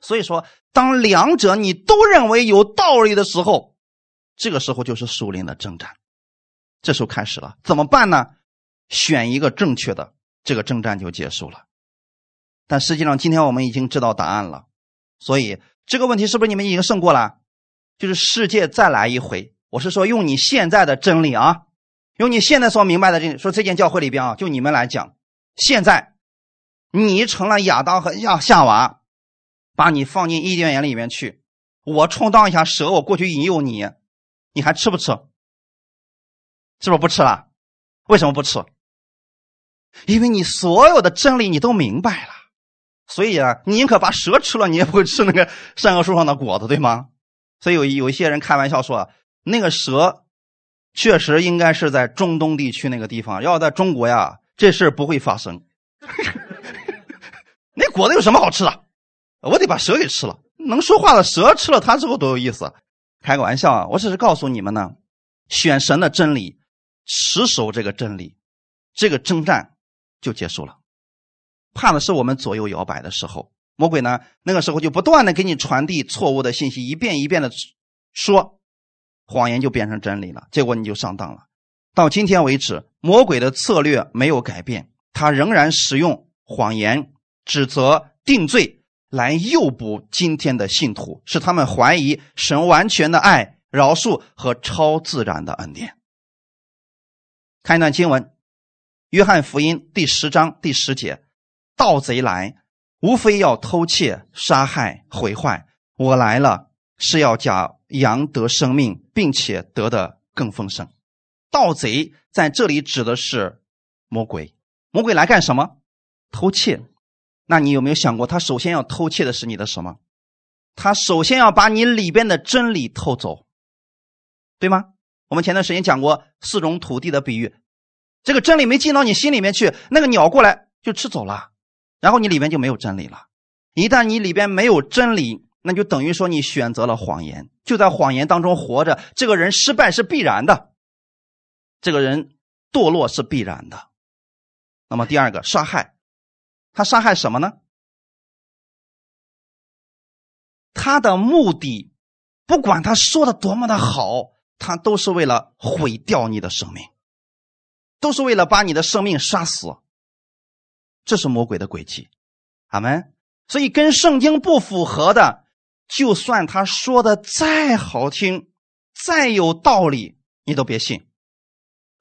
所以说，当两者你都认为有道理的时候，这个时候就是属灵的征战。这时候开始了，怎么办呢？选一个正确的，这个征战就结束了。但实际上，今天我们已经知道答案了，所以这个问题是不是你们已经胜过了？就是世界再来一回，我是说用你现在的真理啊，用你现在所明白的真理，说这件教会里边啊，就你们来讲，现在你成了亚当和亚夏娃。把你放进伊甸园里面去，我充当一下蛇，我过去引诱你，你还吃不吃？是不是不吃了？为什么不吃？因为你所有的真理你都明白了，所以啊，你宁可把蛇吃了，你也不会吃那个善恶树上的果子，对吗？所以有有一些人开玩笑说，那个蛇确实应该是在中东地区那个地方，要在中国呀，这事不会发生。那果子有什么好吃的？我得把蛇给吃了，能说话的蛇吃了它之后多有意思！开个玩笑啊，我只是告诉你们呢，选神的真理，持守这个真理，这个征战就结束了。怕的是我们左右摇摆的时候，魔鬼呢那个时候就不断的给你传递错误的信息，一遍一遍的说谎言就变成真理了，结果你就上当了。到今天为止，魔鬼的策略没有改变，他仍然使用谎言、指责、定罪。来诱捕今天的信徒，使他们怀疑神完全的爱、饶恕和超自然的恩典。看一段经文，《约翰福音》第十章第十节：“盗贼来，无非要偷窃、杀害、毁坏。我来了，是要叫羊得生命，并且得的更丰盛。盗贼在这里指的是魔鬼。魔鬼来干什么？偷窃。那你有没有想过，他首先要偷窃的是你的什么？他首先要把你里边的真理偷走，对吗？我们前段时间讲过四种土地的比喻，这个真理没进到你心里面去，那个鸟过来就吃走了，然后你里边就没有真理了。一旦你里边没有真理，那就等于说你选择了谎言，就在谎言当中活着。这个人失败是必然的，这个人堕落是必然的。那么第二个杀害。他杀害什么呢？他的目的，不管他说的多么的好，他都是为了毁掉你的生命，都是为了把你的生命杀死。这是魔鬼的诡计，阿门。所以跟圣经不符合的，就算他说的再好听、再有道理，你都别信，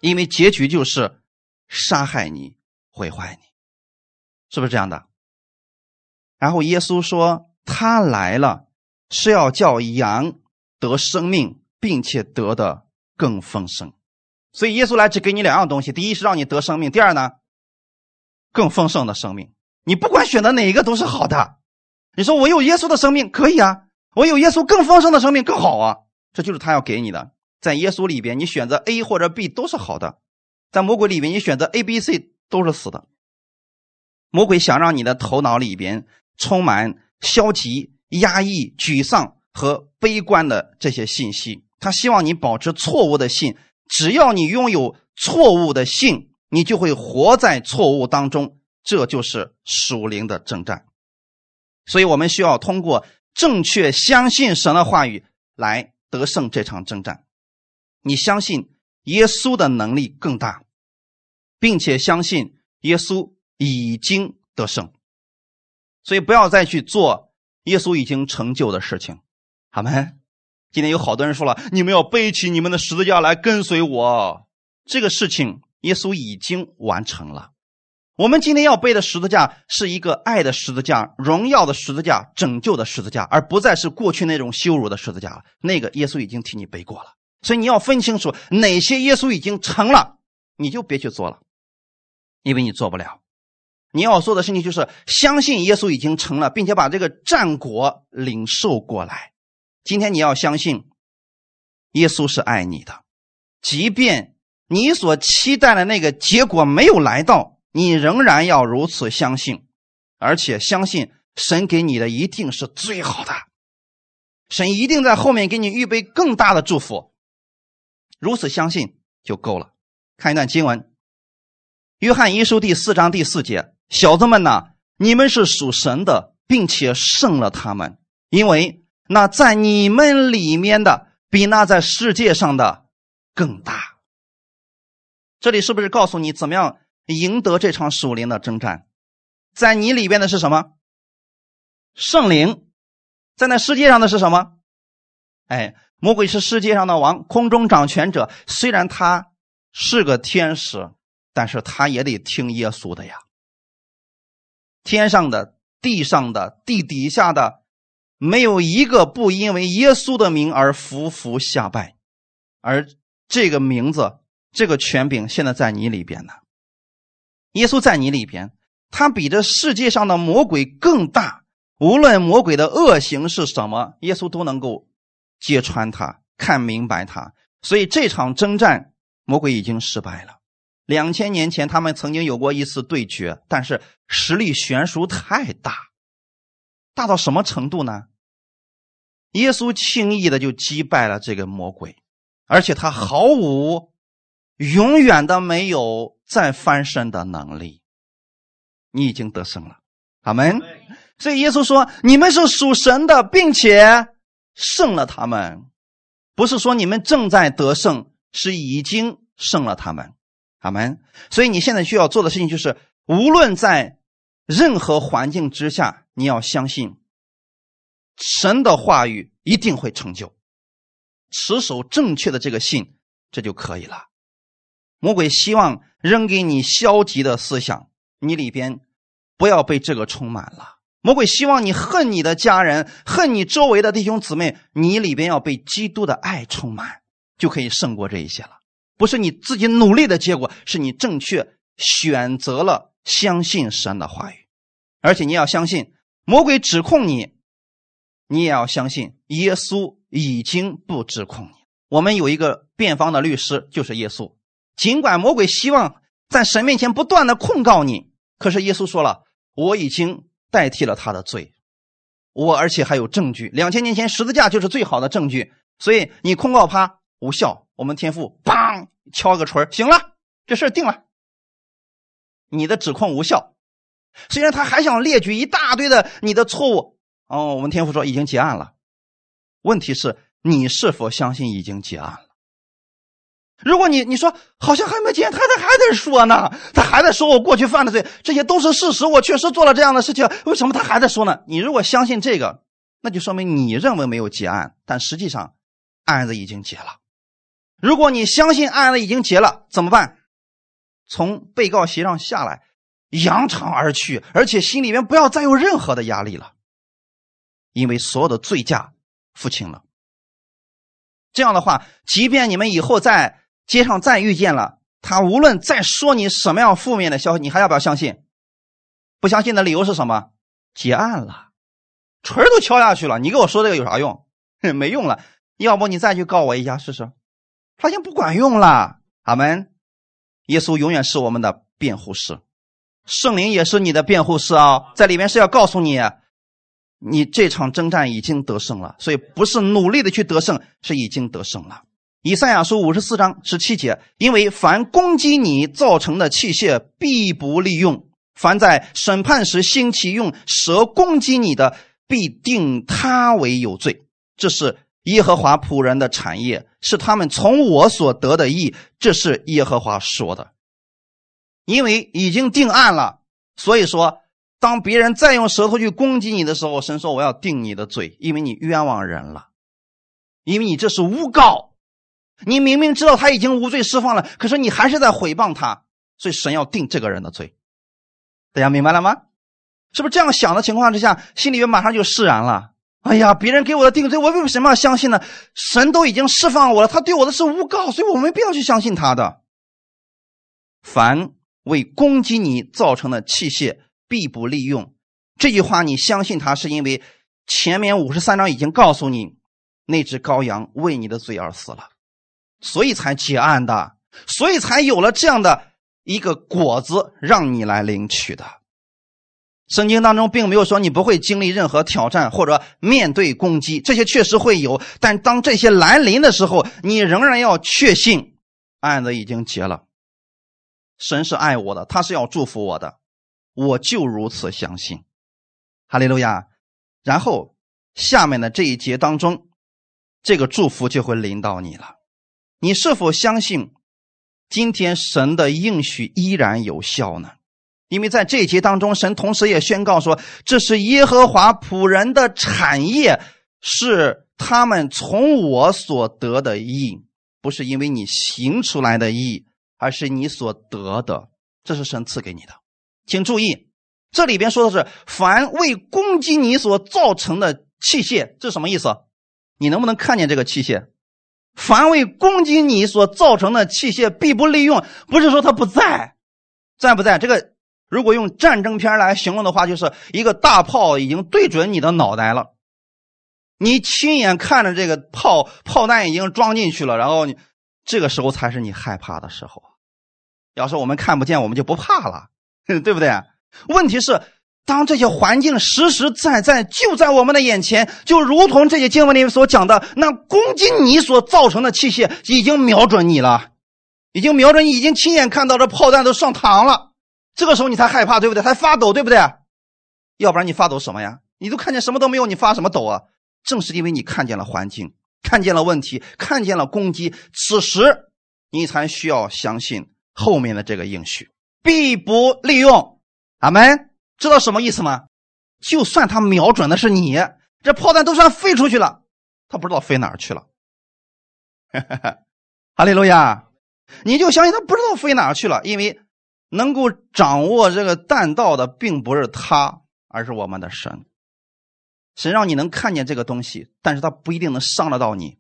因为结局就是杀害你、毁坏你。是不是这样的？然后耶稣说：“他来了，是要叫羊得生命，并且得的更丰盛。所以耶稣来只给你两样东西：第一是让你得生命；第二呢，更丰盛的生命。你不管选择哪一个都是好的。你说我有耶稣的生命可以啊，我有耶稣更丰盛的生命更好啊。这就是他要给你的。在耶稣里边，你选择 A 或者 B 都是好的；在魔鬼里边，你选择 A、B、C 都是死的。”魔鬼想让你的头脑里边充满消极、压抑、沮丧和悲观的这些信息，他希望你保持错误的信。只要你拥有错误的信，你就会活在错误当中。这就是属灵的征战。所以我们需要通过正确相信神的话语来得胜这场征战。你相信耶稣的能力更大，并且相信耶稣。已经得胜，所以不要再去做耶稣已经成就的事情，好吗？今天有好多人说了，你们要背起你们的十字架来跟随我。这个事情耶稣已经完成了。我们今天要背的十字架是一个爱的十字架、荣耀的十字架、拯救的十字架，而不再是过去那种羞辱的十字架了。那个耶稣已经替你背过了，所以你要分清楚哪些耶稣已经成了，你就别去做了，因为你做不了。你要做的事情就是相信耶稣已经成了，并且把这个战果领受过来。今天你要相信，耶稣是爱你的，即便你所期待的那个结果没有来到，你仍然要如此相信，而且相信神给你的一定是最好的，神一定在后面给你预备更大的祝福。如此相信就够了。看一段经文，《约翰一书》第四章第四节。小子们呐，你们是属神的，并且胜了他们，因为那在你们里面的比那在世界上的更大。这里是不是告诉你怎么样赢得这场属灵的征战？在你里边的是什么？圣灵，在那世界上的是什么？哎，魔鬼是世界上的王，空中掌权者。虽然他是个天使，但是他也得听耶稣的呀。天上的、地上的、地底下的，没有一个不因为耶稣的名而服服下拜，而这个名字、这个权柄现在在你里边呢。耶稣在你里边，他比这世界上的魔鬼更大。无论魔鬼的恶行是什么，耶稣都能够揭穿他、看明白他。所以这场征战，魔鬼已经失败了。两千年前，他们曾经有过一次对决，但是实力悬殊太大，大到什么程度呢？耶稣轻易的就击败了这个魔鬼，而且他毫无、永远的没有再翻身的能力。你已经得胜了，阿门。所以耶稣说：“你们是属神的，并且胜了他们，不是说你们正在得胜，是已经胜了他们。”阿门。所以你现在需要做的事情就是，无论在任何环境之下，你要相信神的话语一定会成就，持守正确的这个信，这就可以了。魔鬼希望扔给你消极的思想，你里边不要被这个充满了。魔鬼希望你恨你的家人，恨你周围的弟兄姊妹，你里边要被基督的爱充满，就可以胜过这一些了。不是你自己努力的结果，是你正确选择了相信神的话语，而且你要相信，魔鬼指控你，你也要相信耶稣已经不指控你。我们有一个辩方的律师，就是耶稣。尽管魔鬼希望在神面前不断的控告你，可是耶稣说了，我已经。代替了他的罪，我而且还有证据。两千年前十字架就是最好的证据，所以你控告他无效。我们天父砰敲个锤行了，这事定了，你的指控无效。虽然他还想列举一大堆的你的错误，哦，我们天父说已经结案了。问题是你是否相信已经结案了？如果你你说好像还没结，他他还在说呢，他还在说我过去犯的罪，这些都是事实，我确实做了这样的事情，为什么他还在说呢？你如果相信这个，那就说明你认为没有结案，但实际上案子已经结了。如果你相信案子已经结了，怎么办？从被告席上下来，扬长而去，而且心里面不要再有任何的压力了，因为所有的罪驾付清了。这样的话，即便你们以后在。街上再遇见了他，无论再说你什么样负面的消息，你还要不要相信？不相信的理由是什么？结案了，锤都敲下去了，你给我说这个有啥用？没用了。要不你再去告我一下试试？发现不管用了。阿门。耶稣永远是我们的辩护师，圣灵也是你的辩护师啊，在里面是要告诉你，你这场征战已经得胜了，所以不是努力的去得胜，是已经得胜了。以赛亚书五十四章十七节，因为凡攻击你造成的器械，必不利用；凡在审判时兴起用蛇攻击你的，必定他为有罪。这是耶和华仆人的产业，是他们从我所得的义。这是耶和华说的。因为已经定案了，所以说，当别人再用舌头去攻击你的时候，神说我要定你的罪，因为你冤枉人了，因为你这是诬告。你明明知道他已经无罪释放了，可是你还是在毁谤他，所以神要定这个人的罪。大家明白了吗？是不是这样想的情况之下，心里面马上就释然了？哎呀，别人给我的定罪，我为什么要相信呢？神都已经释放我了，他对我的是诬告，所以我没必要去相信他的。凡为攻击你造成的器械，必不利用。这句话你相信他，是因为前面五十三章已经告诉你，那只羔羊为你的罪而死了。所以才结案的，所以才有了这样的一个果子让你来领取的。圣经当中并没有说你不会经历任何挑战或者面对攻击，这些确实会有。但当这些来临的时候，你仍然要确信案子已经结了。神是爱我的，他是要祝福我的，我就如此相信。哈利路亚。然后下面的这一节当中，这个祝福就会临到你了。你是否相信今天神的应许依然有效呢？因为在这一节当中，神同时也宣告说：“这是耶和华仆人的产业，是他们从我所得的义，不是因为你行出来的义，而是你所得的，这是神赐给你的。”请注意，这里边说的是“凡为攻击你所造成的器械”，这是什么意思？你能不能看见这个器械？凡为攻击你所造成的器械，必不利用。不是说他不在，在不在？这个如果用战争片来形容的话，就是一个大炮已经对准你的脑袋了，你亲眼看着这个炮炮弹已经装进去了，然后你这个时候才是你害怕的时候。要是我们看不见，我们就不怕了，对不对？问题是。当这些环境实实在在就在我们的眼前，就如同这些经文里面所讲的，那攻击你所造成的器械已经瞄准你了，已经瞄准你，已经亲眼看到这炮弹都上膛了。这个时候你才害怕，对不对？才发抖，对不对？要不然你发抖什么呀？你都看见什么都没有，你发什么抖啊？正是因为你看见了环境，看见了问题，看见了攻击，此时你才需要相信后面的这个应许，必不利用。阿门。知道什么意思吗？就算他瞄准的是你，这炮弹都算飞出去了，他不知道飞哪儿去了。哈利路亚！你就相信他不知道飞哪儿去了，因为能够掌握这个弹道的并不是他，而是我们的神。神让你能看见这个东西，但是他不一定能伤得到你。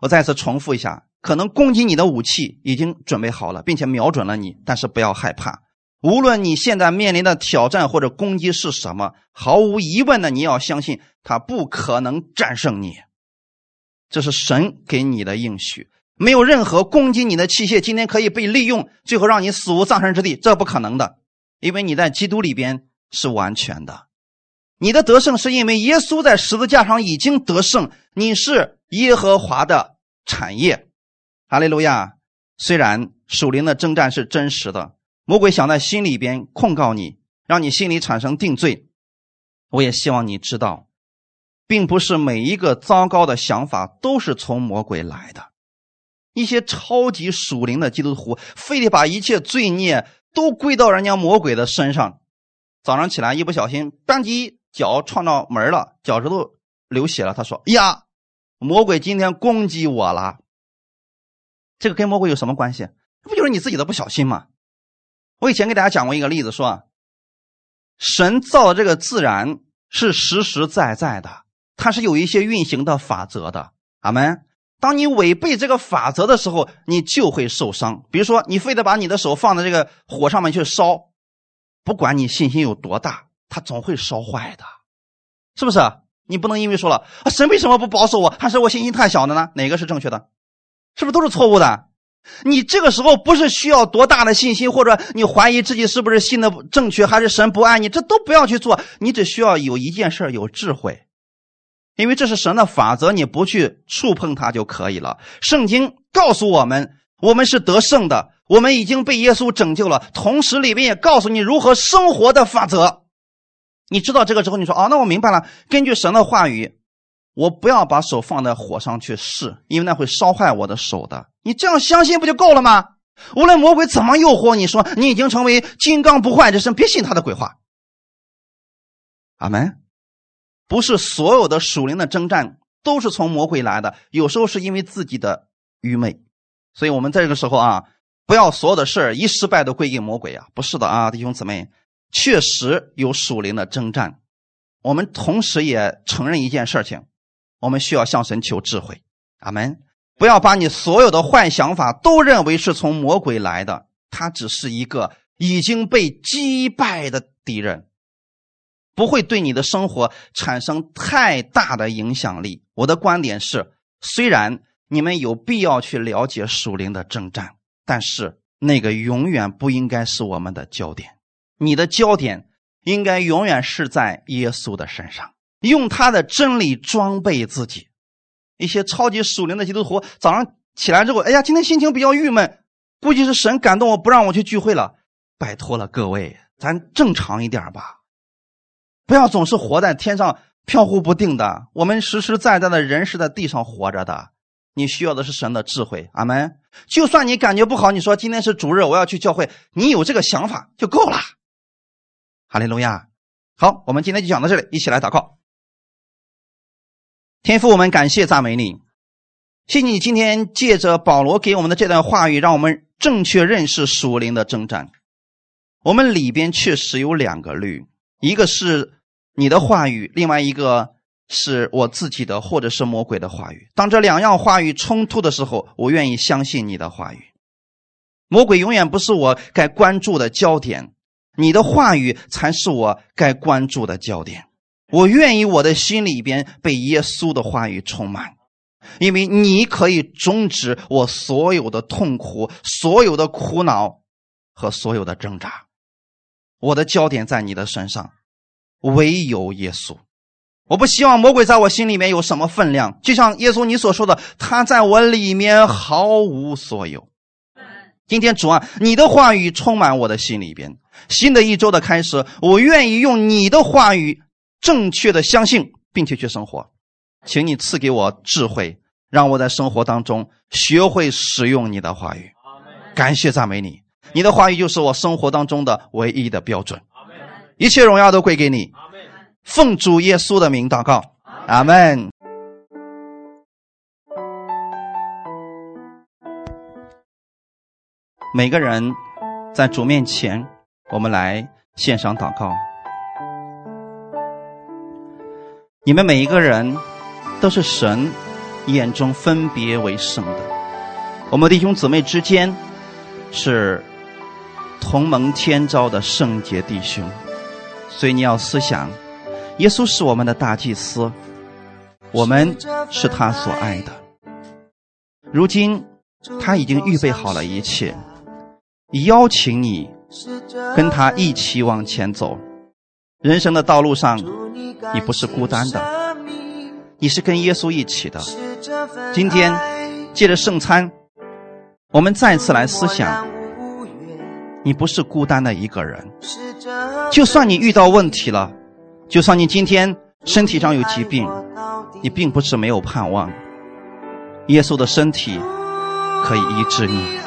我再次重复一下，可能攻击你的武器已经准备好了，并且瞄准了你，但是不要害怕。无论你现在面临的挑战或者攻击是什么，毫无疑问的，你要相信他不可能战胜你。这是神给你的应许。没有任何攻击你的器械今天可以被利用，最后让你死无葬身之地，这不可能的，因为你在基督里边是完全的。你的得胜是因为耶稣在十字架上已经得胜，你是耶和华的产业。哈利路亚！虽然属灵的征战是真实的，魔鬼想在心里边控告你，让你心里产生定罪。我也希望你知道，并不是每一个糟糕的想法都是从魔鬼来的。一些超级属灵的基督徒，非得把一切罪孽都归到人家魔鬼的身上。早上起来一不小心，当即脚撞到门了，脚趾头流血了。他说：“呀，魔鬼今天攻击我了。”这个跟魔鬼有什么关系？不就是你自己的不小心吗？我以前给大家讲过一个例子，说神造的这个自然是实实在在的，它是有一些运行的法则的。阿门。当你违背这个法则的时候，你就会受伤。比如说，你非得把你的手放在这个火上面去烧，不管你信心有多大，它总会烧坏的，是不是？你不能因为说了啊，神为什么不保守我？还是我信心太小的呢？哪个是正确的？是不是都是错误的？你这个时候不是需要多大的信心，或者你怀疑自己是不是信的正确，还是神不爱你？这都不要去做，你只需要有一件事有智慧。因为这是神的法则，你不去触碰它就可以了。圣经告诉我们，我们是得胜的，我们已经被耶稣拯救了。同时，里面也告诉你如何生活的法则。你知道这个之后，你说：“哦，那我明白了。根据神的话语，我不要把手放在火上去试，因为那会烧坏我的手的。”你这样相信不就够了吗？无论魔鬼怎么诱惑你说你已经成为金刚不坏之身，别信他的鬼话。阿门。不是所有的属灵的征战都是从魔鬼来的，有时候是因为自己的愚昧，所以我们在这个时候啊，不要所有的事一失败都归给魔鬼啊，不是的啊，弟兄姊妹，确实有属灵的征战，我们同时也承认一件事情，我们需要向神求智慧，阿门。不要把你所有的坏想法都认为是从魔鬼来的，他只是一个已经被击败的敌人。不会对你的生活产生太大的影响力。我的观点是，虽然你们有必要去了解属灵的征战，但是那个永远不应该是我们的焦点。你的焦点应该永远是在耶稣的身上，用他的真理装备自己。一些超级属灵的基督徒早上起来之后，哎呀，今天心情比较郁闷，估计是神感动我不让我去聚会了。拜托了各位，咱正常一点吧。不要总是活在天上飘忽不定的，我们实实在在的人是在地上活着的。你需要的是神的智慧，阿门。就算你感觉不好，你说今天是主日，我要去教会，你有这个想法就够了。哈利路亚。好，我们今天就讲到这里，一起来祷告。天父，我们感谢赞美你，谢谢你今天借着保罗给我们的这段话语，让我们正确认识属灵的征战。我们里边确实有两个律。一个是你的话语，另外一个是我自己的，或者是魔鬼的话语。当这两样话语冲突的时候，我愿意相信你的话语。魔鬼永远不是我该关注的焦点，你的话语才是我该关注的焦点。我愿意我的心里边被耶稣的话语充满，因为你可以终止我所有的痛苦、所有的苦恼和所有的挣扎。我的焦点在你的身上，唯有耶稣。我不希望魔鬼在我心里面有什么分量，就像耶稣你所说的，他在我里面毫无所有。今天主啊，你的话语充满我的心里边。新的一周的开始，我愿意用你的话语正确的相信，并且去生活。请你赐给我智慧，让我在生活当中学会使用你的话语。感谢赞美你。你的话语就是我生活当中的唯一的标准，一切荣耀都归给你。奉主耶稣的名祷告，阿门。每个人在主面前，我们来献上祷告。你们每一个人都是神眼中分别为圣的。我们弟兄姊妹之间是同盟天朝的圣洁弟兄，所以你要思想，耶稣是我们的大祭司，我们是他所爱的。如今他已经预备好了一切，邀请你跟他一起往前走。人生的道路上，你不是孤单的，你是跟耶稣一起的。今天借着圣餐，我们再次来思想，你不是孤单的一个人。就算你遇到问题了，就算你今天身体上有疾病，你并不是没有盼望。耶稣的身体可以医治你。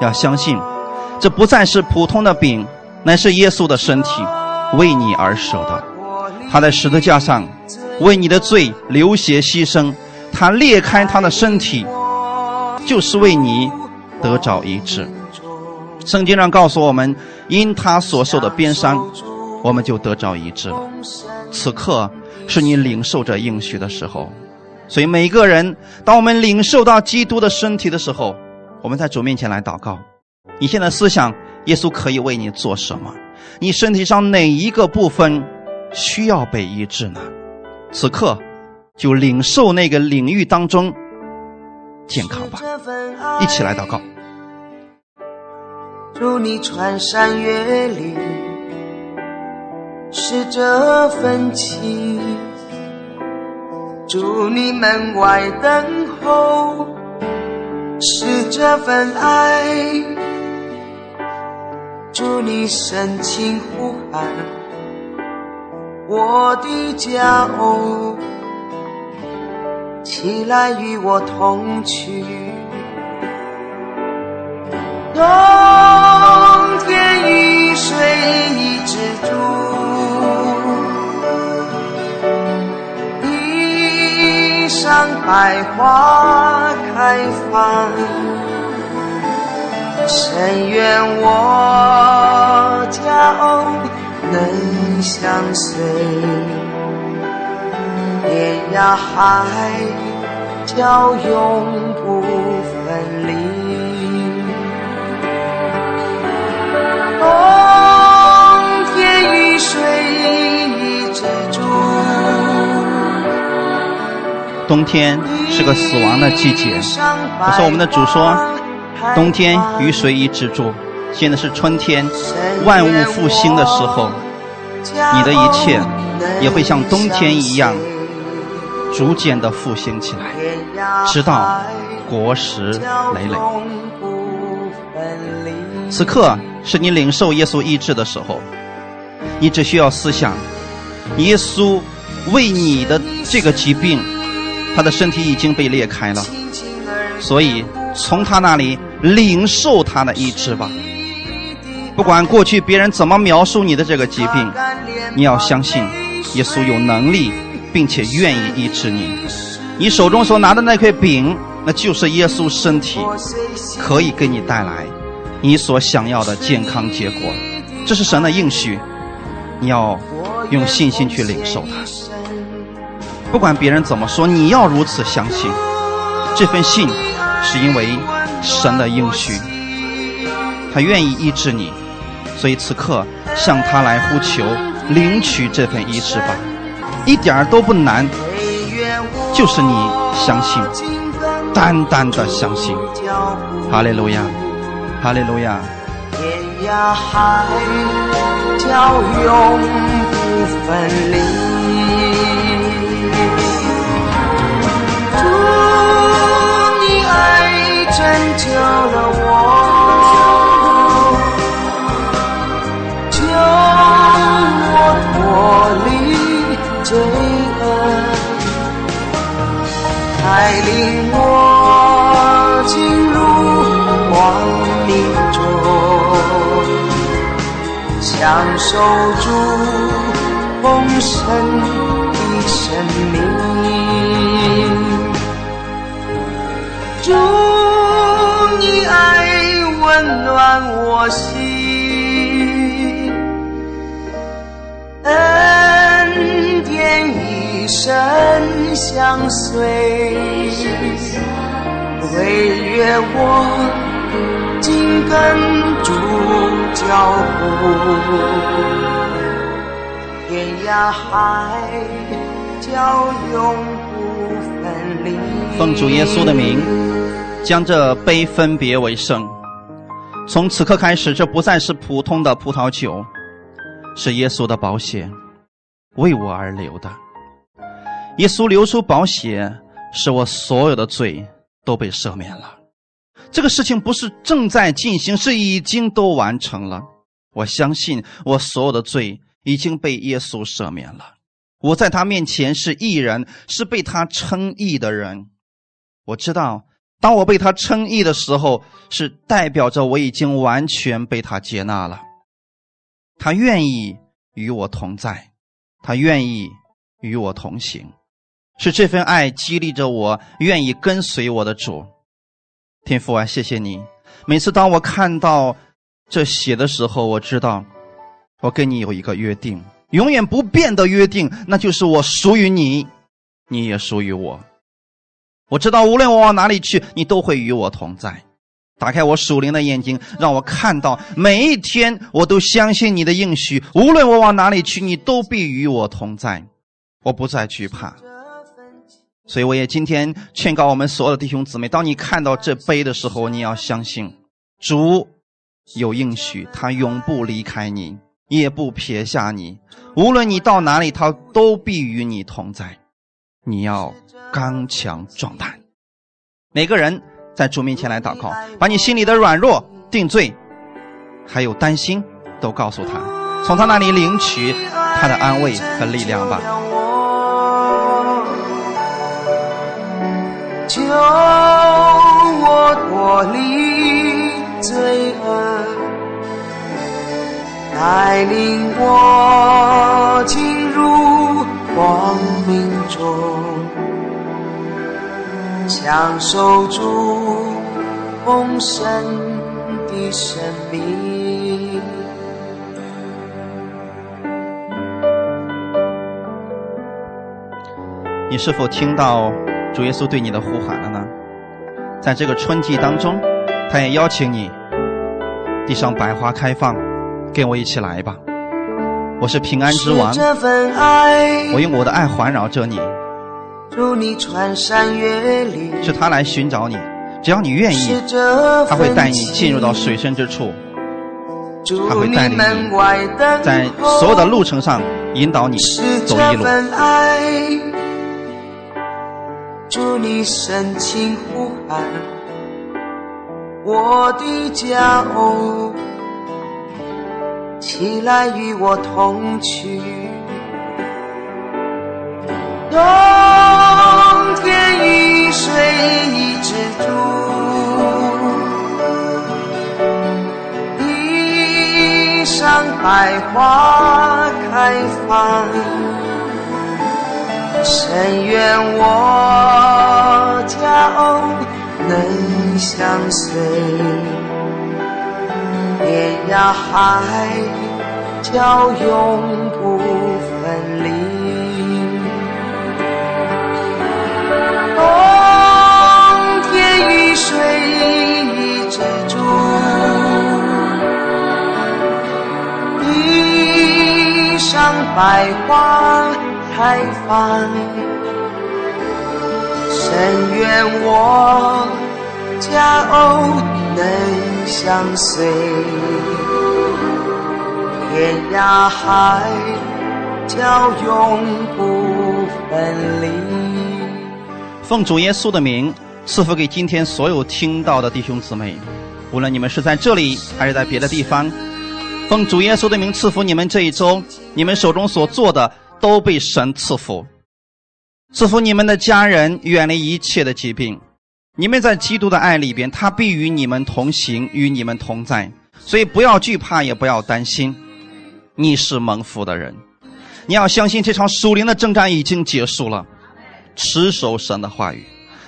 要相信，这不再是普通的饼。乃是耶稣的身体，为你而舍的。他在十字架上为你的罪流血牺牲，他裂开他的身体，就是为你得着医治。圣经上告诉我们，因他所受的鞭伤，我们就得着医治了。此刻是你领受这应许的时候，所以每个人，当我们领受到基督的身体的时候，我们在主面前来祷告。你现在思想。耶稣可以为你做什么？你身体上哪一个部分需要被医治呢？此刻就领受那个领域当中健康吧！一起来祷告。祝你穿山越岭，是这份情；祝你门外等候，是这份爱。祝你深情呼喊，我的家哦，起来与我同去。冬天雨水一直住，地上百花开放。深愿我家能相随，天涯海角永不分离。冬天是个死亡的季节，可是我们的主说。冬天雨水已止住，现在是春天，万物复兴的时候，你的一切也会像冬天一样，逐渐的复兴起来，直到果实累累。此刻是你领受耶稣医治的时候，你只需要思想，耶稣为你的这个疾病，他的身体已经被裂开了，所以从他那里。领受他的医治吧，不管过去别人怎么描述你的这个疾病，你要相信耶稣有能力，并且愿意医治你。你手中所拿的那块饼，那就是耶稣身体，可以给你带来你所想要的健康结果。这是神的应许，你要用信心去领受它。不管别人怎么说，你要如此相信。这份信是因为。神的应许，他愿意医治你，所以此刻向他来呼求，领取这份医治吧，一点儿都不难，就是你相信，单单的相信。哈利路亚，哈利路亚。天涯海角永不分离。守住丰盛的生命。祝。你爱温暖我心，恩典一生相随，岁月我紧跟住脚步，天涯海角永不分离。奉主耶稣的名，将这杯分别为圣。从此刻开始，这不再是普通的葡萄酒，是耶稣的宝血，为我而流的。耶稣流出宝血，使我所有的罪都被赦免了。这个事情不是正在进行，是已经都完成了。我相信我所有的罪已经被耶稣赦免了。我在他面前是义人，是被他称义的人。我知道，当我被他称义的时候，是代表着我已经完全被他接纳了。他愿意与我同在，他愿意与我同行。是这份爱激励着我，愿意跟随我的主。天父啊，谢谢你！每次当我看到这写的时候，我知道我跟你有一个约定，永远不变的约定，那就是我属于你，你也属于我。我知道无论我往哪里去，你都会与我同在。打开我属灵的眼睛，让我看到每一天，我都相信你的应许。无论我往哪里去，你都必与我同在。我不再惧怕。所以，我也今天劝告我们所有的弟兄姊妹：当你看到这杯的时候，你要相信主有应许，他永不离开你，也不撇下你。无论你到哪里，他都必与你同在。你要刚强壮胆。每个人在主面前来祷告，把你心里的软弱、定罪，还有担心，都告诉他，从他那里领取他的安慰和力量吧。我脱离罪恶，带领我进入光明中，享受主丰盛的生命。你是否听到？主耶稣对你的呼喊了呢，在这个春季当中，他也邀请你，地上百花开放，跟我一起来吧。我是平安之王，我用我的爱环绕着你。祝你穿山越岭，是他来寻找你，只要你愿意，他会带你进入到水深之处，他会带领你，在所有的路程上引导你走一路。祝你深情呼喊，我的家哦，起来与我同去。冬天雨水一直住，地上百花开放。深愿我家能相随，天涯海角永不分离。冬天雨水一直住，地上百花。开放，深愿我家偶能相随，天涯海角永不分离。奉主耶稣的名，赐福给今天所有听到的弟兄姊妹，无论你们是在这里还是在别的地方，奉主耶稣的名赐福你们这一周，你们手中所做的。都被神赐福，赐福你们的家人远离一切的疾病。你们在基督的爱里边，他必与你们同行，与你们同在。所以不要惧怕，也不要担心。你是蒙福的人，你要相信这场属灵的征战已经结束了。持守神的话语，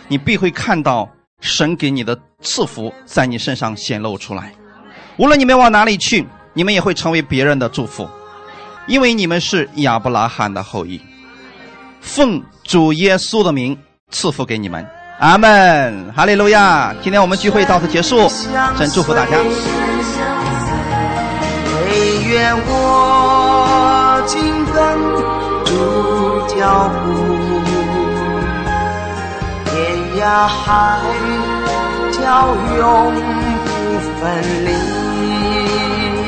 你必会看到神给你的赐福在你身上显露出来。无论你们往哪里去，你们也会成为别人的祝福。因为你们是亚伯拉罕的后裔，奉主耶稣的名赐福给你们。阿门，哈利路亚！今天我们聚会到此结束，真祝福大家。愿我紧跟主脚步，天涯海角永不分离。